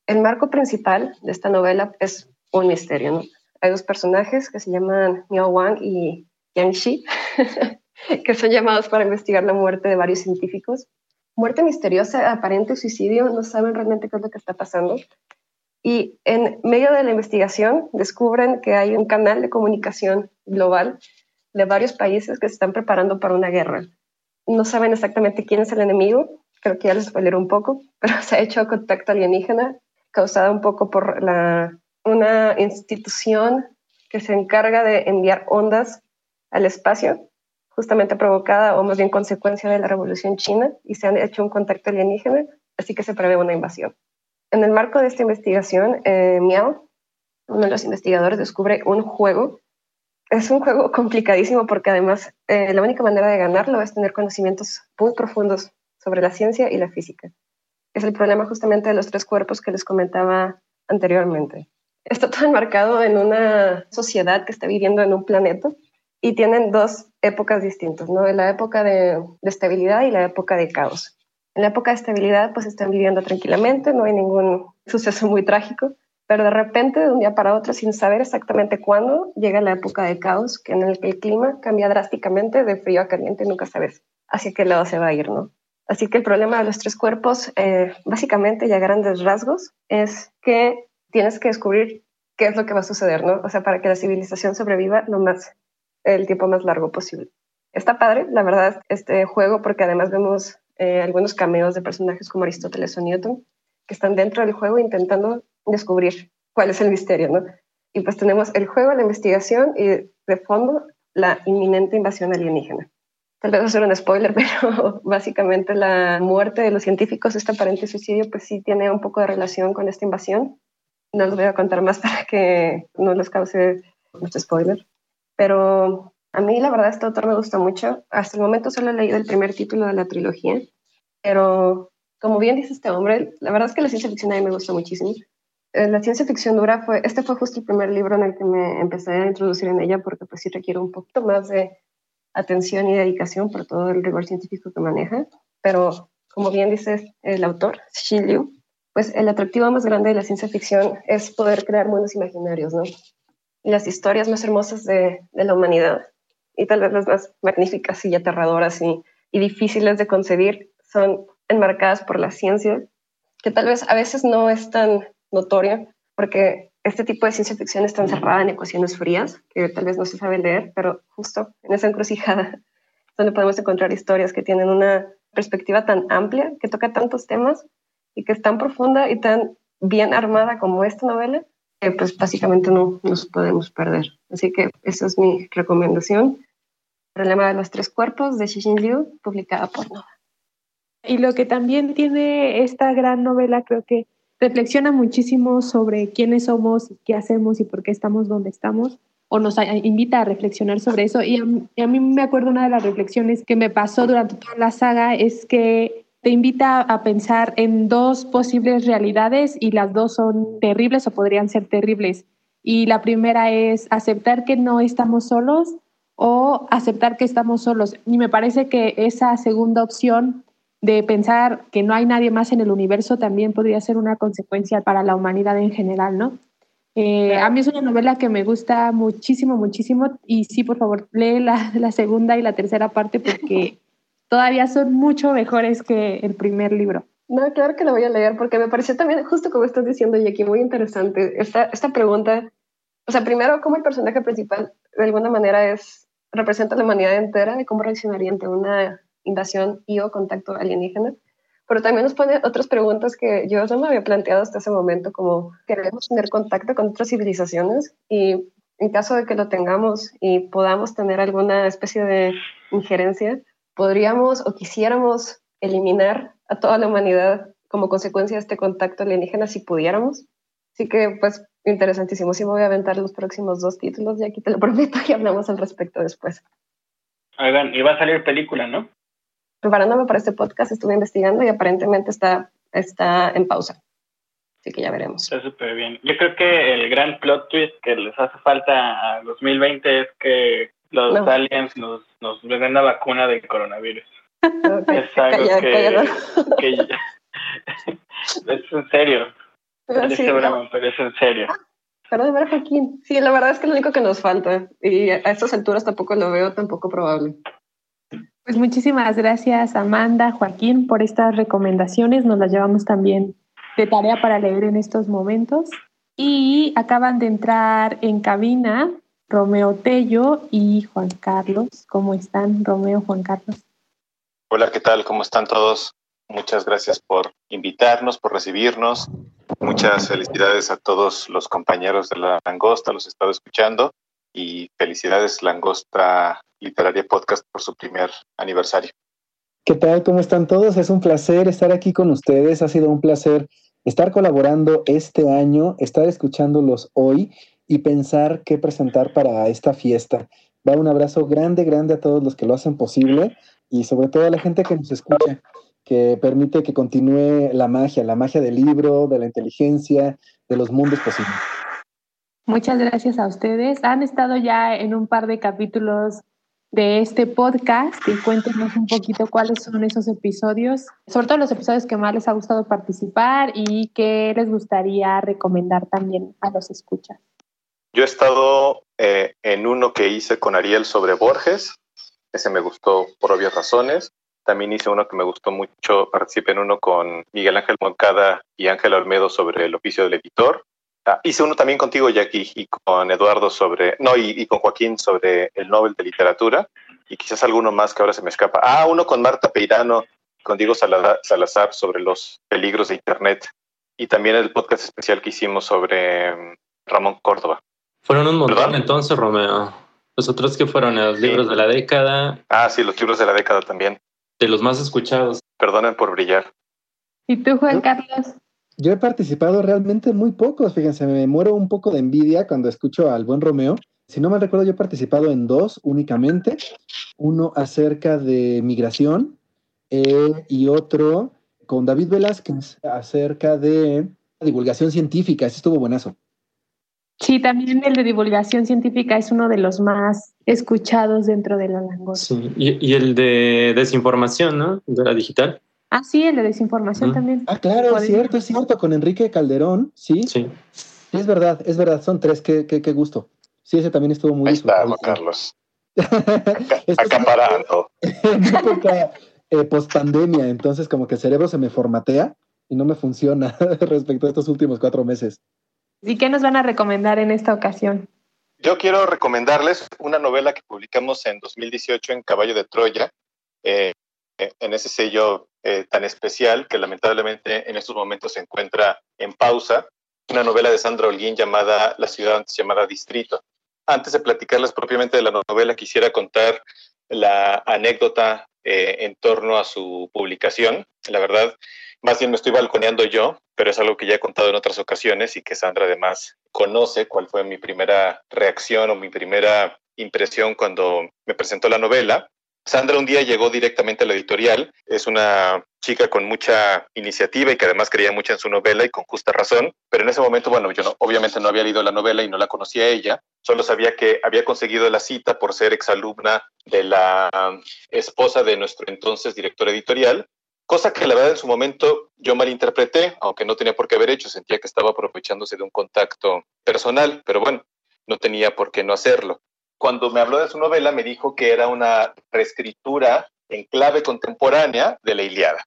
El marco principal de esta novela es un misterio. Hay dos personajes que se llaman Miao Wang y Yang Shi, <laughs> que son llamados para investigar la muerte de varios científicos. Muerte misteriosa, aparente suicidio, no saben realmente qué es lo que está pasando. Y en medio de la investigación descubren que hay un canal de comunicación global de varios países que se están preparando para una guerra. No saben exactamente quién es el enemigo, creo que ya les spoileré un poco, <laughs> pero se ha hecho contacto alienígena causada un poco por la, una institución que se encarga de enviar ondas al espacio justamente provocada o más bien consecuencia de la Revolución China y se han hecho un contacto alienígena, así que se prevé una invasión. En el marco de esta investigación, eh, Miao, uno de los investigadores, descubre un juego. Es un juego complicadísimo porque además eh, la única manera de ganarlo es tener conocimientos muy profundos sobre la ciencia y la física. Es el problema justamente de los tres cuerpos que les comentaba anteriormente. Está todo enmarcado en una sociedad que está viviendo en un planeta y tienen dos épocas distintas, ¿no? La época de, estabilidad y la época de caos. En la época de estabilidad, pues están viviendo tranquilamente, no hay ningún <laughs> suceso muy trágico, pero de repente, de un día para otro, sin saber exactamente cuándo, llega la época de caos, que en el que el clima cambia drásticamente de frío a caliente, nunca sabes hacia qué lado se va a ir, ¿no? Así que el problema de los tres cuerpos, eh, básicamente, y a grandes rasgos, es que tienes que descubrir qué es lo que va a suceder, ¿no? O sea, para que la civilización sobreviva lo más el tiempo más largo posible. Está padre, la verdad, este juego, porque además vemos eh, algunos cameos de personajes como Aristóteles o Newton, que están dentro del juego intentando descubrir cuál es el misterio, ¿no? Y pues tenemos el juego, la investigación y de fondo la inminente invasión alienígena. Tal vez ser un spoiler, <laughs> pero básicamente la muerte de los científicos, este aparente suicidio, pues sí tiene un poco de relación con esta invasión. No les voy a contar más <laughs> para que no les cause mucho spoiler. Pero a mí la verdad este autor me gusta mucho. Hasta el momento solo he leído el primer título de la trilogía, pero como bien dice este hombre, la verdad es que la ciencia ficción a mí me gusta muchísimo. Eh, la ciencia ficción dura fue, este fue justo el primer libro en el que me empecé a introducir en ella porque pues sí requiere un poquito más de atención y dedicación por todo el rigor científico que maneja, pero como bien dice el autor, Xi Liu, pues el atractivo más grande de la ciencia ficción es poder crear mundos imaginarios, ¿no? Las historias más hermosas de, la humanidad y tal vez las más magníficas y aterradoras y, difíciles de concebir son enmarcadas por la ciencia, que tal vez a veces no es tan notoria, porque este tipo de ciencia ficción está encerrada en ecuaciones frías, que tal vez no se sabe leer, pero justo en esa encrucijada donde podemos encontrar historias que tienen una perspectiva tan amplia, que toca tantos temas y que es tan profunda y tan bien armada como esta novela, pues básicamente no nos podemos perder. Así que esa es mi recomendación. El problema de los tres cuerpos de Xixin Liu, publicada por Nova. Y lo que también tiene esta gran novela, creo que reflexiona muchísimo sobre quiénes somos, qué hacemos y por qué estamos donde estamos, o nos invita a reflexionar sobre eso. Y a, y a mí me acuerdo una de las reflexiones que me pasó durante toda la saga es que te invita a pensar en dos posibles realidades y las dos son terribles o podrían ser terribles. Y la primera es aceptar que no estamos solos o aceptar que estamos solos. Y me parece que esa segunda opción de pensar que no hay nadie más en el universo también podría ser una consecuencia para la humanidad en general, ¿no? Eh, a mí es una novela que me gusta muchísimo, muchísimo y sí, por favor, lee la, la segunda y la tercera parte porque <laughs> todavía son mucho mejores que el primer libro. No, claro que la voy a leer porque me pareció también, justo como estás diciendo, Jackie, muy interesante esta, esta pregunta. O sea, primero, cómo el personaje principal de alguna manera es, representa la humanidad entera y cómo reaccionaría ante una invasión y o contacto alienígena. Pero también nos pone otras preguntas que yo no me había planteado hasta ese momento, como queremos tener contacto con otras civilizaciones y en caso de que lo tengamos y podamos tener alguna especie de injerencia, podríamos o quisiéramos eliminar a toda la humanidad como consecuencia de este contacto alienígena si pudiéramos. Así que, pues, interesantísimo. Sí me voy a aventar los próximos dos títulos y aquí te lo <laughs> prometo y hablamos al respecto después. Oigan, y va a salir película, ¿no? Preparándome para este podcast estuve investigando y aparentemente está, está en pausa. Así que ya veremos. Está súper bien. Yo creo que el gran plot twist que les hace falta a 2020 es que los aliens nos, nos den la vacuna del coronavirus. Es algo que, que <laughs> es en serio. Sí, no. pero es en serio. Perdón, Joaquín. Sí, la verdad es que es lo único que nos falta. Y a estas alturas tampoco lo veo tampoco probable. Pues muchísimas gracias, Amanda, Joaquín, por estas recomendaciones. Nos las llevamos también de tarea para leer en estos momentos. Y acaban de entrar en cabina Romeo Tello y Juan Carlos. ¿Cómo están, Romeo, Juan Carlos? Hola, ¿qué tal? ¿Cómo están todos? Muchas gracias por invitarnos, por recibirnos. Muchas felicidades a todos los compañeros de la Langosta, los he estado escuchando. Y felicidades Langosta Literaria Podcast por su primer aniversario. ¿Qué tal? ¿Cómo están todos? Es un placer estar aquí con ustedes. Ha sido un placer estar colaborando este año, estar escuchándolos hoy y pensar qué presentar para esta fiesta. Va un abrazo grande, grande a todos los que lo hacen posible y sobre todo a la gente que nos escucha, que permite que continúe la magia, la magia del libro, de la inteligencia, de los mundos posibles. Muchas gracias a ustedes. Han estado ya en un par de capítulos de este podcast y cuéntenos un poquito cuáles son esos episodios, sobre todo los episodios que más les ha gustado participar y qué les gustaría recomendar también a los escuchas. Yo he estado eh, en uno que hice con Ariel sobre Borges, ese me gustó por obvias razones. También hice uno que me gustó mucho, participé en uno con Miguel Ángel Moncada y Ángel Olmedo sobre el oficio del editor. Ah, hice uno también contigo, Jackie, y con Eduardo sobre, no, y, con Joaquín sobre el Nobel de Literatura, y quizás alguno más que ahora se me escapa. Ah, uno con Marta Peirano, con Diego Salazar sobre los peligros de Internet, y también el podcast especial que hicimos sobre mm, Ramón Córdoba. Fueron un montón entonces, Romeo. Los otros que fueron los libros de la década. Ah, sí, los libros de la década también. De los más escuchados. Perdonen por brillar. ¿Y tú, Juan Carlos? Yo he participado realmente muy pocos, fíjense, me muero un poco de envidia cuando escucho al buen Romeo. Si no me recuerdo, yo he participado en dos únicamente. Uno acerca de migración eh, y otro con David Velázquez acerca de divulgación científica. Ese estuvo buenazo. Sí, también el de divulgación científica es uno de los más escuchados dentro de la langosta. Sí, y, el de desinformación, ¿no? De la digital. Ah, sí, el de desinformación también. Ah, claro, es cierto, es cierto, con Enrique Calderón, sí. Sí. Es verdad, es verdad, son tres, qué, qué, qué gusto. Sí, ese también estuvo muy Ahí está, Juan Carlos. <laughs> Acaparando. en época eh, post pandemia, entonces como que el cerebro se me formatea y no me funciona <laughs> respecto a estos últimos cuatro meses. ¿Y qué nos van a recomendar en esta ocasión? Yo quiero recomendarles una novela que publicamos en 2018 en Caballo de Troya, eh, en ese sello eh, tan especial que lamentablemente en estos momentos se encuentra en pausa, una novela de Sandra Holguín llamada La ciudad antes llamada Distrito. Antes de platicarles propiamente de la novela, quisiera contar la anécdota eh, en torno a su publicación. La verdad, más bien me estoy balconeando yo, pero es algo que ya he contado en otras ocasiones y que Sandra además conoce cuál fue mi primera reacción o mi primera impresión cuando me presentó la novela. Sandra un día llegó directamente a la editorial, es una chica con mucha iniciativa y que además creía mucho en su novela y con justa razón, pero en ese momento, bueno, yo no, obviamente no había leído la novela y no la conocía ella, solo sabía que había conseguido la cita por ser exalumna de la esposa de nuestro entonces director editorial, cosa que la verdad en su momento yo malinterpreté, aunque no tenía por qué haber hecho, sentía que estaba aprovechándose de un contacto personal, pero bueno, no tenía por qué no hacerlo cuando me habló de su novela, me dijo que era una reescritura en clave contemporánea de la Iliada.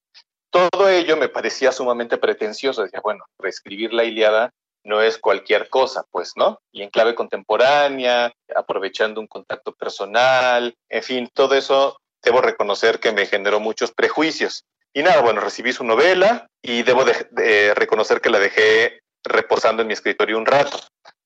Todo ello me parecía sumamente pretencioso. Decía, bueno, reescribir la Iliada no es cualquier cosa, pues, ¿no? Y en clave contemporánea, aprovechando un contacto personal, en fin, todo eso debo reconocer que me generó muchos prejuicios. Y nada, bueno, recibí su novela y debo de, reconocer que la dejé reposando en mi escritorio un rato.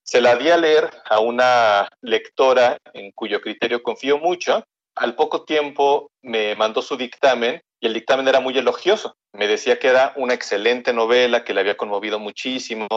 Se la di a leer a una lectora en cuyo criterio confío mucho. Al poco tiempo me mandó su dictamen y el dictamen era muy elogioso. Me decía que era una excelente novela, que le había conmovido muchísimo,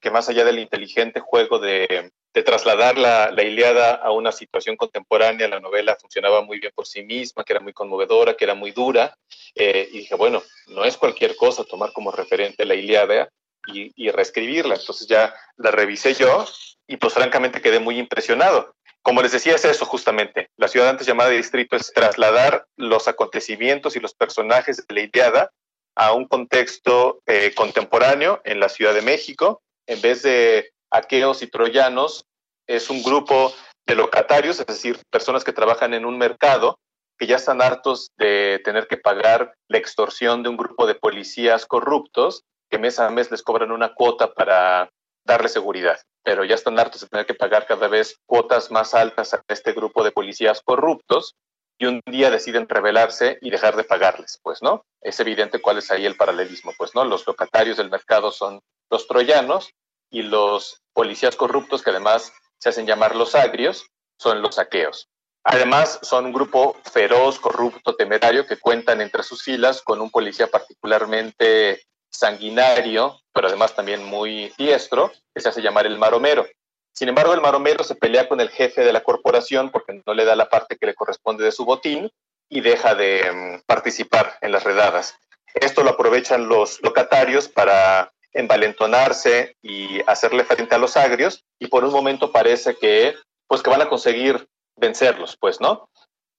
que más allá del inteligente juego de, trasladar la, la, Iliada a una situación contemporánea, la novela funcionaba muy bien por sí misma, que era muy conmovedora, que era muy dura. Eh, y dije, bueno, no es cualquier cosa tomar como referente la Iliada y, reescribirla. Entonces ya la revisé yo y pues francamente quedé muy impresionado. Como les decía, es eso justamente. La ciudad antes llamada distrito es trasladar los acontecimientos y los personajes de la Iliada a un contexto eh, contemporáneo en la Ciudad de México. En vez de aqueos y troyanos, es un grupo de locatarios, es decir, personas que trabajan en un mercado que ya están hartos de tener que pagar la extorsión de un grupo de policías corruptos que mes a mes les cobran una cuota para darle seguridad, pero ya están hartos de tener que pagar cada vez cuotas más altas a este grupo de policías corruptos y un día deciden rebelarse y dejar de pagarles, pues, ¿no? Es evidente cuál es ahí el paralelismo, pues, ¿no? Los locatarios del mercado son los troyanos y los policías corruptos, que además se hacen llamar los agrios, son los saqueos. Además, son un grupo feroz, corrupto, temerario, que cuentan entre sus filas con un policía particularmente sanguinario, pero además también muy diestro, que se hace llamar el maromero. Sin embargo, el maromero se pelea con el jefe de la corporación porque no le da la parte que le corresponde de su botín y deja de mm, participar en las redadas. Esto lo aprovechan los locatarios para envalentonarse y hacerle frente a los agrios y por un momento parece que pues que van a conseguir vencerlos, pues, ¿no?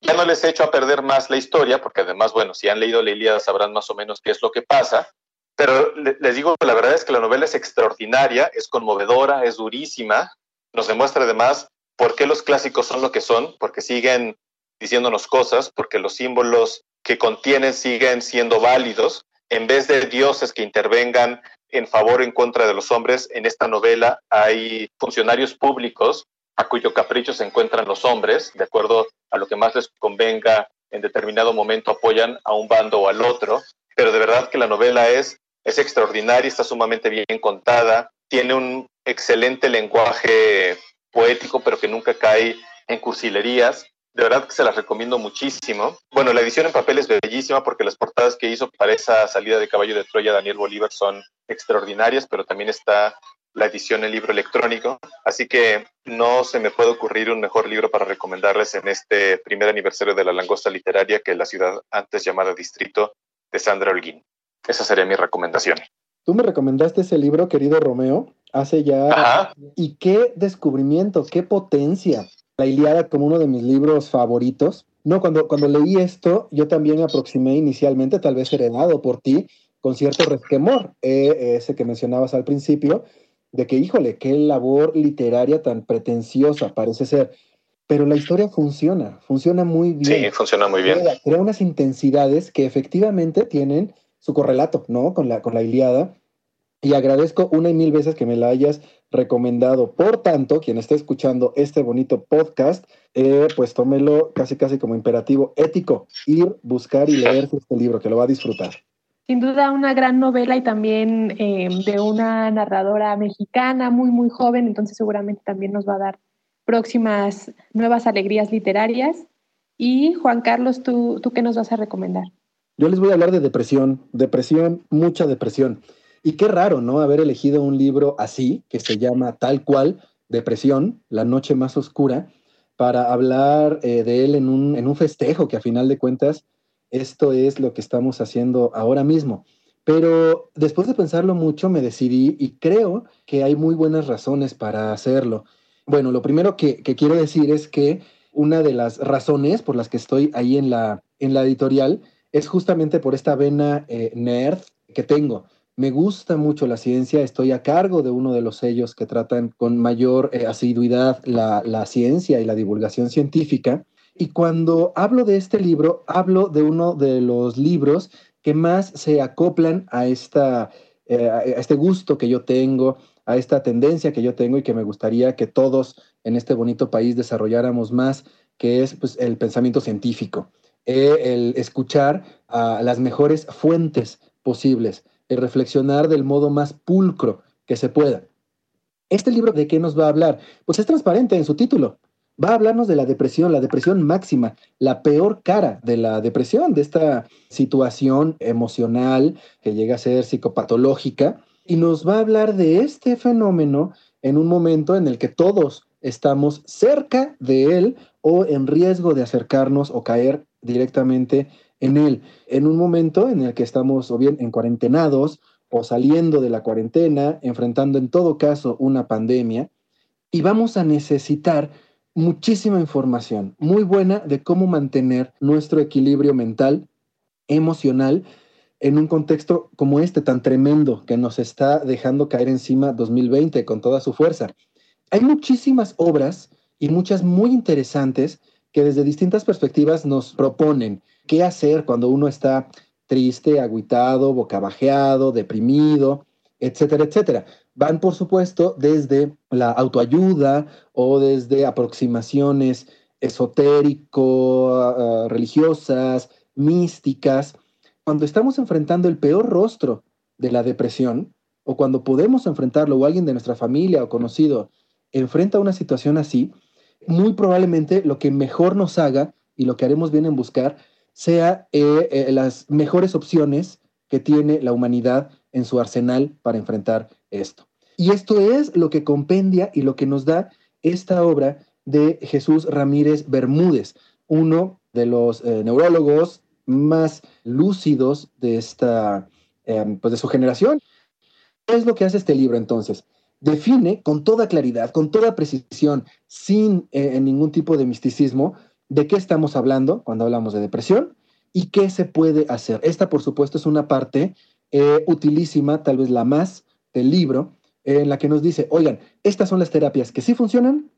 Ya no les he hecho a perder más la historia, porque además, bueno, si han leído la Ilíada sabrán más o menos qué es lo que pasa, pero les digo, la verdad es que la novela es extraordinaria, es conmovedora, es durísima, nos demuestra además por qué los clásicos son lo que son, porque siguen diciéndonos cosas, porque los símbolos que contienen siguen siendo válidos. En vez de dioses que intervengan en favor o en contra de los hombres, en esta novela hay funcionarios públicos a cuyo capricho se encuentran los hombres, de acuerdo a lo que más les convenga en determinado momento apoyan a un bando o al otro, pero de verdad que la novela es es extraordinaria, está sumamente bien contada, tiene un excelente lenguaje poético, pero que nunca cae en cursilerías. De verdad que se las recomiendo muchísimo. Bueno, la edición en papel es bellísima porque las portadas que hizo para esa salida de caballo de Troya Daniel Bolívar son extraordinarias, pero también está la edición en libro electrónico. Así que no se me puede ocurrir un mejor libro para recomendarles en este primer aniversario de la langosta literaria que la ciudad antes llamada Distrito de Sandra Holguín. Esa sería mi recomendación. Tú me recomendaste ese libro, querido Romeo, hace ya... Y qué descubrimiento, qué potencia. La Iliada como uno de mis libros favoritos. No, cuando, cuando leí esto, yo también aproximé inicialmente, tal vez heredado por ti, con cierto resquemor, eh, ese que mencionabas al principio, de que, híjole, qué labor literaria tan pretenciosa parece ser. Pero la historia funciona, funciona muy bien. Sí, funciona muy bien. crea unas intensidades que efectivamente tienen su correlato, ¿no? Con la, con la Iliada. Y agradezco una y mil veces que me la hayas recomendado. Por tanto, quien esté escuchando este bonito podcast, eh, pues tómelo casi casi como imperativo ético, ir, buscar y leer este libro, que lo va a disfrutar. Sin duda una gran novela y también eh, de una narradora mexicana muy, muy joven, entonces seguramente también nos va a dar próximas nuevas alegrías literarias. Y Juan Carlos, ¿tú, tú qué nos vas a recomendar? Yo les voy a hablar de depresión, depresión, mucha depresión. Y qué raro, ¿no? Haber elegido un libro así, que se llama tal cual, Depresión, La Noche Más Oscura, para hablar eh, de él en un, en un festejo, que a final de cuentas esto es lo que estamos haciendo ahora mismo. Pero después de pensarlo mucho me decidí y creo que hay muy buenas razones para hacerlo. Bueno, lo primero que, quiero decir es que una de las razones por las que estoy ahí en la, en la editorial es justamente por esta vena eh, nerd que tengo. Me gusta mucho la ciencia, estoy a cargo de uno de los sellos que tratan con mayor eh, asiduidad la, ciencia y la divulgación científica. Y cuando hablo de este libro, hablo de uno de los libros que más se acoplan a, eh, a este gusto que yo tengo, a esta tendencia que yo tengo y que me gustaría que todos en este bonito país desarrolláramos más, que es pues, el pensamiento científico, el escuchar a las mejores fuentes posibles el reflexionar del modo más pulcro que se pueda. ¿Este libro de qué nos va a hablar? Pues es transparente en su título. Va a hablarnos de la depresión, la depresión máxima, la peor cara de la depresión, de esta situación emocional que llega a ser psicopatológica, y nos va a hablar de este fenómeno en un momento en el que todos estamos cerca de él o en riesgo de acercarnos o caer directamente en él, en un momento en el que estamos o bien en cuarentenados o saliendo de la cuarentena, enfrentando en todo caso una pandemia, y vamos a necesitar muchísima información muy buena de cómo mantener nuestro equilibrio mental, emocional, en un contexto como este tan tremendo que nos está dejando caer encima 2020 con toda su fuerza. Hay muchísimas obras y muchas muy interesantes que desde distintas perspectivas nos proponen qué hacer cuando uno está triste, agüitado, bocabajeado, deprimido, etcétera, etcétera. Van, por supuesto, desde la autoayuda o desde aproximaciones esotérico, ah, religiosas, místicas. Cuando estamos enfrentando el peor rostro de la depresión, o cuando podemos enfrentarlo, o alguien de nuestra familia o conocido enfrenta una situación así, muy probablemente lo que mejor nos haga y lo que haremos bien en buscar sea eh, eh, las mejores opciones que tiene la humanidad en su arsenal para enfrentar esto. Y esto es lo que compendia y lo que nos da esta obra de Jesús Ramírez Bermúdez, uno de los eh, neurólogos más lúcidos de esta, em, pues de su generación. ¿Qué es lo que hace este libro entonces? Define con toda claridad, con toda precisión, sin ningún tipo de misticismo, de qué estamos hablando cuando hablamos de depresión y qué se puede hacer. Esta, por supuesto, es una parte eh, utilísima, tal vez la más del libro, en la que nos dice, oigan, estas son las terapias que sí funcionan,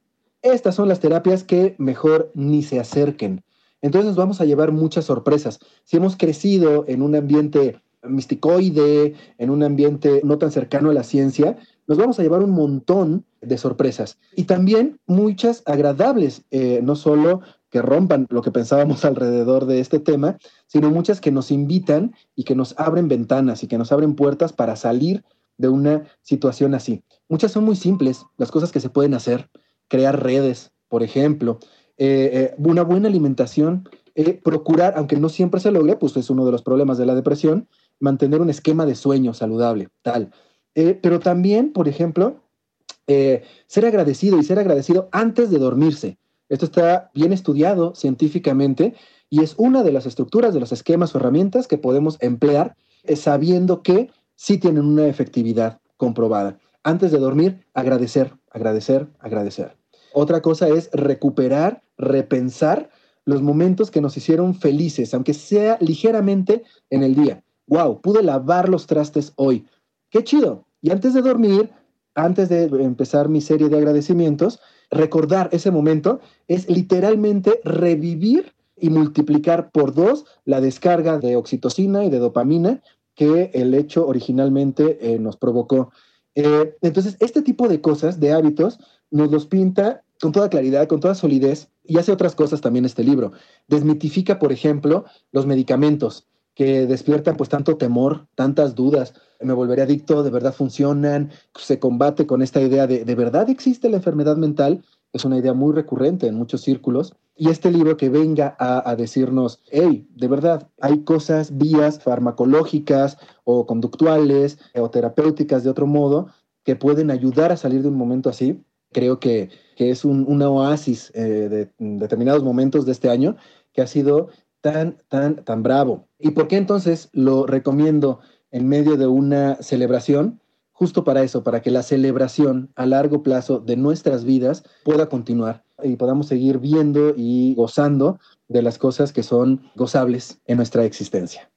estas son las terapias que mejor ni se acerquen. Entonces nos vamos a llevar muchas sorpresas. Si hemos crecido en un ambiente misticoide, en un ambiente no tan cercano a la ciencia, nos vamos a llevar un montón de sorpresas y también muchas agradables, eh, no solo que rompan lo que pensábamos <laughs> alrededor de este tema, sino muchas que nos invitan y que nos abren ventanas y que nos abren puertas para salir de una situación así. Muchas son muy simples, las cosas que se pueden hacer, crear redes, por ejemplo, eh, eh, una buena alimentación, procurar, aunque no siempre se logre, pues es uno de los problemas de la depresión, mantener un esquema de sueño saludable, tal. Pero también, por ejemplo, ser agradecido y ser agradecido antes de dormirse. Esto está bien estudiado científicamente y es una de las estructuras, de los esquemas o herramientas que podemos emplear eh, sabiendo que sí tienen una efectividad comprobada. Antes de dormir, agradecer, agradecer, agradecer. Otra cosa es recuperar, repensar los momentos que nos hicieron felices, aunque sea ligeramente en el día. Wow, pude lavar los trastes hoy. Qué chido. Y antes de dormir, antes de empezar mi serie de agradecimientos, recordar ese momento es literalmente revivir y multiplicar por dos la descarga de oxitocina y de dopamina que el hecho originalmente eh, nos provocó. Eh, entonces, este tipo de cosas, de hábitos, nos los pinta con toda claridad, con toda solidez, y hace otras cosas también este libro. Desmitifica, por ejemplo, los medicamentos que despiertan pues tanto temor, tantas dudas. Me volveré adicto, de verdad funcionan, se combate con esta idea de, de verdad existe la enfermedad mental, es una idea muy recurrente en muchos círculos. Y este libro que venga a, a, decirnos, hey, de verdad, hay cosas, vías farmacológicas o conductuales o terapéuticas de otro modo que pueden ayudar a salir de un momento así, creo que, es un, una oasis eh, de determinados momentos de este año que ha sido tan, tan, tan bravo. ¿Y por qué entonces lo recomiendo en medio de una celebración? Justo para eso, para que la celebración a largo plazo de nuestras vidas pueda continuar y podamos seguir viendo y gozando de las cosas que son gozables en nuestra existencia.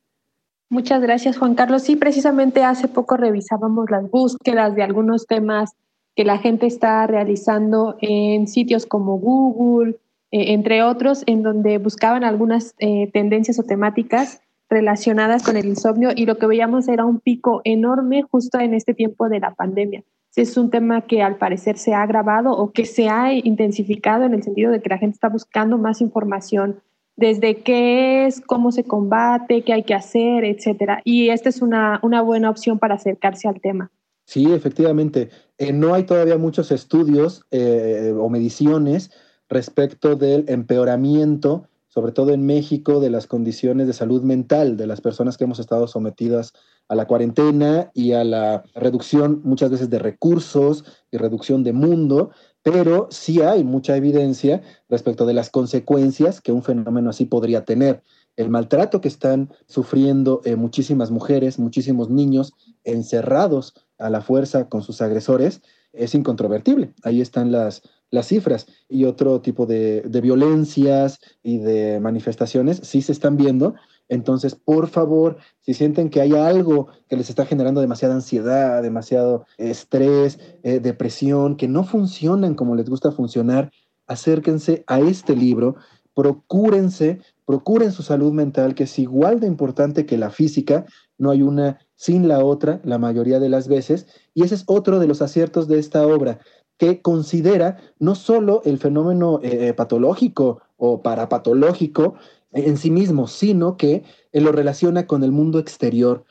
Muchas gracias, Juan Carlos. Sí, precisamente hace poco revisábamos las búsquedas de algunos temas que la gente está realizando en sitios como Google, eh, entre otros, en donde buscaban algunas eh, tendencias o temáticas relacionadas con el insomnio y lo que veíamos era un pico enorme justo en este tiempo de la pandemia. Es un tema que al parecer se ha agravado o que se ha intensificado en el sentido de que la gente está buscando más información desde qué es, cómo se combate, qué hay que hacer, etcétera. Y esta es una, una buena opción para acercarse al tema. Sí, efectivamente. Eh, no hay todavía muchos estudios eh, o mediciones respecto del empeoramiento, sobre todo en México, de las condiciones de salud mental de las personas que hemos estado sometidas a la cuarentena y a la reducción muchas veces de recursos y reducción de mundo pero sí hay mucha evidencia respecto de las consecuencias que un fenómeno así podría tener. El maltrato que están sufriendo eh, muchísimas mujeres, muchísimos niños encerrados a la fuerza con sus agresores es incontrovertible. Ahí están las, las cifras y otro tipo de, violencias y de manifestaciones sí se están viendo. Entonces, por favor, si sienten que hay algo que les está generando demasiada ansiedad, demasiado estrés, eh, depresión, que no funcionan como les gusta funcionar, acérquense a este libro, procúrense, procuren su salud mental, que es igual de importante que la física, no hay una sin la otra la mayoría de las veces, y ese es otro de los aciertos de esta obra que considera no solo el fenómeno eh, eh, patológico o parapatológico, en sí mismo, sino que él lo relaciona con el mundo exterior.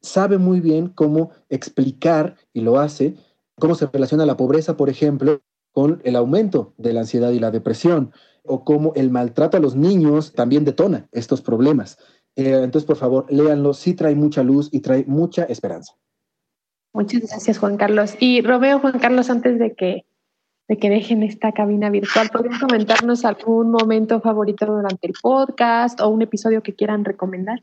Sabe muy bien cómo explicar, y lo hace, cómo se relaciona la pobreza, por ejemplo, con el aumento de la ansiedad y la depresión, o cómo el maltrato a los niños también detona estos problemas. Eh, entonces, por favor, léanlo, sí trae mucha luz y trae mucha esperanza. Muchas gracias, Juan Carlos. Y Romeo, Juan Carlos, antes de que de que dejen esta cabina virtual. ¿Podrían comentarnos algún momento favorito durante el podcast o un episodio que quieran recomendar?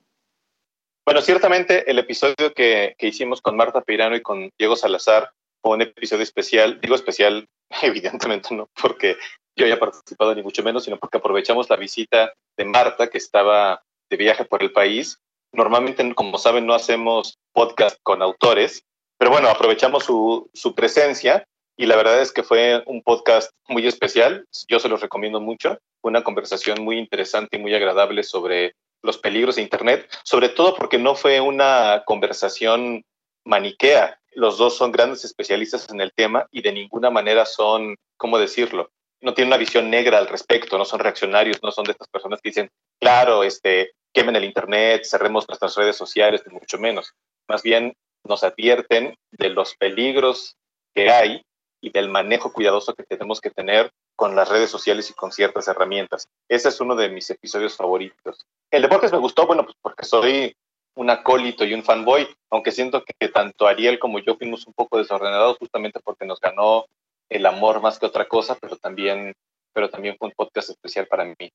Bueno, ciertamente el episodio que, que hicimos con Marta Pirano y con Diego Salazar fue un episodio especial. Digo especial, <laughs> evidentemente no porque yo haya participado ni mucho menos, sino porque aprovechamos la visita de Marta, que estaba de viaje por el país. Normalmente, como saben, no hacemos podcast con autores, pero bueno, aprovechamos su, su presencia y la verdad es que fue un podcast muy especial. Yo se los recomiendo mucho. Una conversación muy interesante y muy agradable sobre los peligros de Internet, sobre todo porque no fue una conversación maniquea. Los dos son grandes especialistas en el tema y de ninguna manera son, ¿cómo decirlo? No tienen una visión negra al respecto, no son reaccionarios, no son de estas personas que dicen, claro, este, quemen el Internet, cerremos nuestras redes sociales, mucho menos. Más bien nos advierten de los peligros que hay y del manejo cuidadoso que tenemos que tener con las redes sociales y con ciertas herramientas. Ese es uno de mis episodios favoritos. El de Borges me gustó, bueno, pues porque soy un acólito y un fanboy, aunque siento que tanto Ariel como yo fuimos un poco desordenados justamente porque nos ganó el amor más que otra cosa, pero también, pero también fue un podcast especial para mí.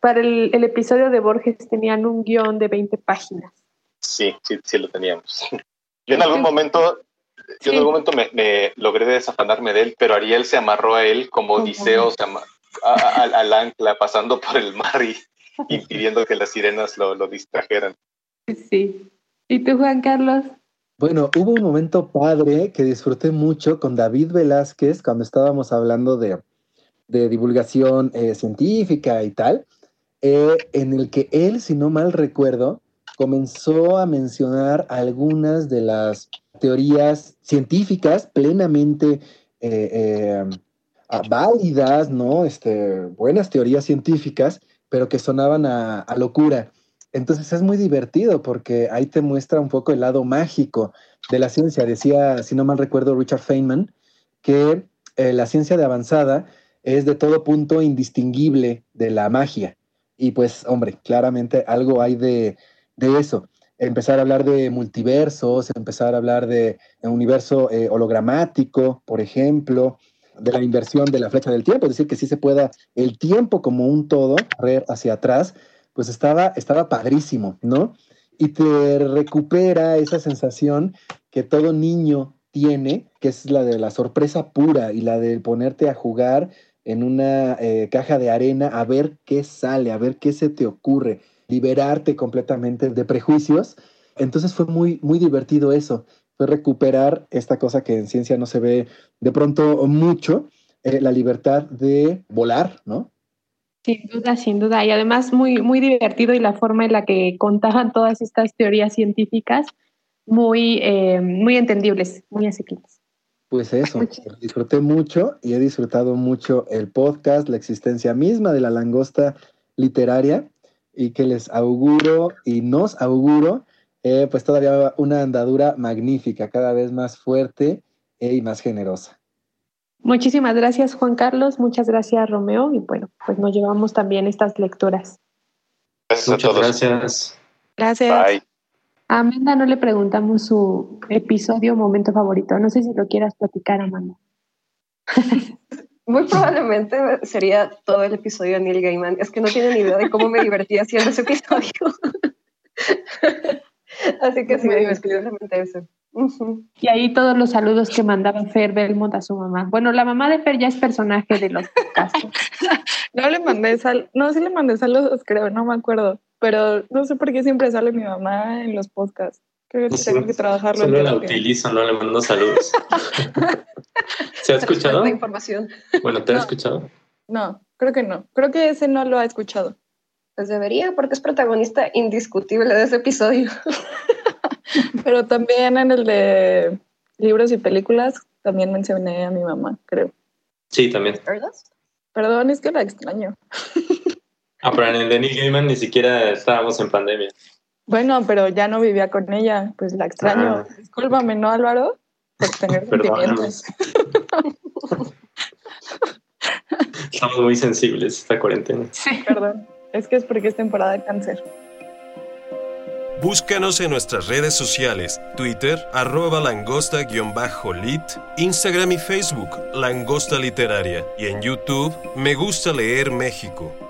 Para el, el episodio de Borges tenían un guion de 20 páginas. Sí, sí, sí lo teníamos. <laughs> Yo en algún momento yo en algún momento me, logré desafanarme de él, pero Ariel se amarró a él como Odiseo se al ancla pasando por el mar y impidiendo <laughs> que las sirenas lo, lo distrajeran. Sí. ¿Y tú, Juan Carlos? Bueno, hubo un momento padre que disfruté mucho con David Velázquez cuando estábamos hablando de, de divulgación eh, científica y tal, eh, en el que él, si no mal recuerdo, comenzó a mencionar algunas de las teorías científicas plenamente eh, eh, válidas, ¿no? Este, buenas teorías científicas, pero que sonaban a, locura. Entonces es muy divertido porque ahí te muestra un poco el lado mágico de la ciencia. Decía, si no mal recuerdo, Richard Feynman, que eh, la ciencia de avanzada es de todo punto indistinguible de la magia. Y pues, hombre, claramente algo hay de, de eso. Empezar a hablar de multiversos, empezar a hablar de un universo eh, hologramático, por ejemplo, de la inversión de la flecha del tiempo, es decir, que sí se pueda el tiempo como un todo correr hacia atrás, pues estaba, estaba padrísimo, ¿no? Y te recupera esa sensación que todo niño tiene, que es la de la sorpresa pura y la de ponerte a jugar en una eh, caja de arena a ver qué sale, a ver qué se te ocurre, liberarte completamente de prejuicios. Entonces fue muy, muy divertido eso, fue recuperar esta cosa que en ciencia no se ve de pronto mucho, eh, la libertad de volar, ¿no? Sin duda, sin duda. Y además muy, muy divertido y la forma en la que contaban todas estas teorías científicas muy, eh, muy entendibles, muy asequibles. Pues eso, disfruté mucho y he disfrutado mucho el podcast, la existencia misma de la langosta literaria y que les auguro y nos auguro eh, pues todavía una andadura magnífica, cada vez más fuerte eh, y más generosa. Muchísimas gracias Juan Carlos, muchas gracias Romeo y bueno, pues nos llevamos también estas lecturas. Muchas gracias. Gracias. Bye. A Amanda no le preguntamos su episodio o momento favorito. No sé si lo quieras platicar, Amanda. <laughs> Muy probablemente sería todo el episodio de Neil Gaiman. Es que no tienen ni idea de cómo me divertí haciendo ese episodio. <laughs> Así que sí, exclusivamente eso. Y ahí todos los saludos que mandaba Fer Belmont a su mamá. Bueno, la mamá de Fer ya es personaje de los podcasts. <laughs> No le mandé sal, no, sí le mandé saludos, creo, no me acuerdo. Pero no sé por qué siempre sale mi mamá en los podcasts. Creo que Sí, tengo que trabajarlo. en Solo la utilizo, no le mando saludos. <laughs> ¿Se ha escuchado? Información. Bueno, ¿te ha No. escuchado? No, creo que no. Creo que ese no lo ha escuchado. Pues debería, porque es protagonista indiscutible de ese episodio. <laughs> Pero también en el de libros y películas también mencioné a mi mamá, creo. Sí, también. ¿Verdad? Perdón, es que la extraño. Ah, pero en el de Neil Gaiman ni siquiera estábamos en pandemia. Bueno, pero ya no vivía con ella, pues la extraño. Ah. Discúlpame, ¿no, Álvaro? Por tener <laughs> sentimientos. <laughs> Estamos muy sensibles esta cuarentena. Perdón. Es que es porque es temporada de cáncer. Búscanos en nuestras redes sociales, Twitter, arroba langosta-lit, Instagram y Facebook, Langosta Literaria, y en YouTube, Me Gusta Leer México.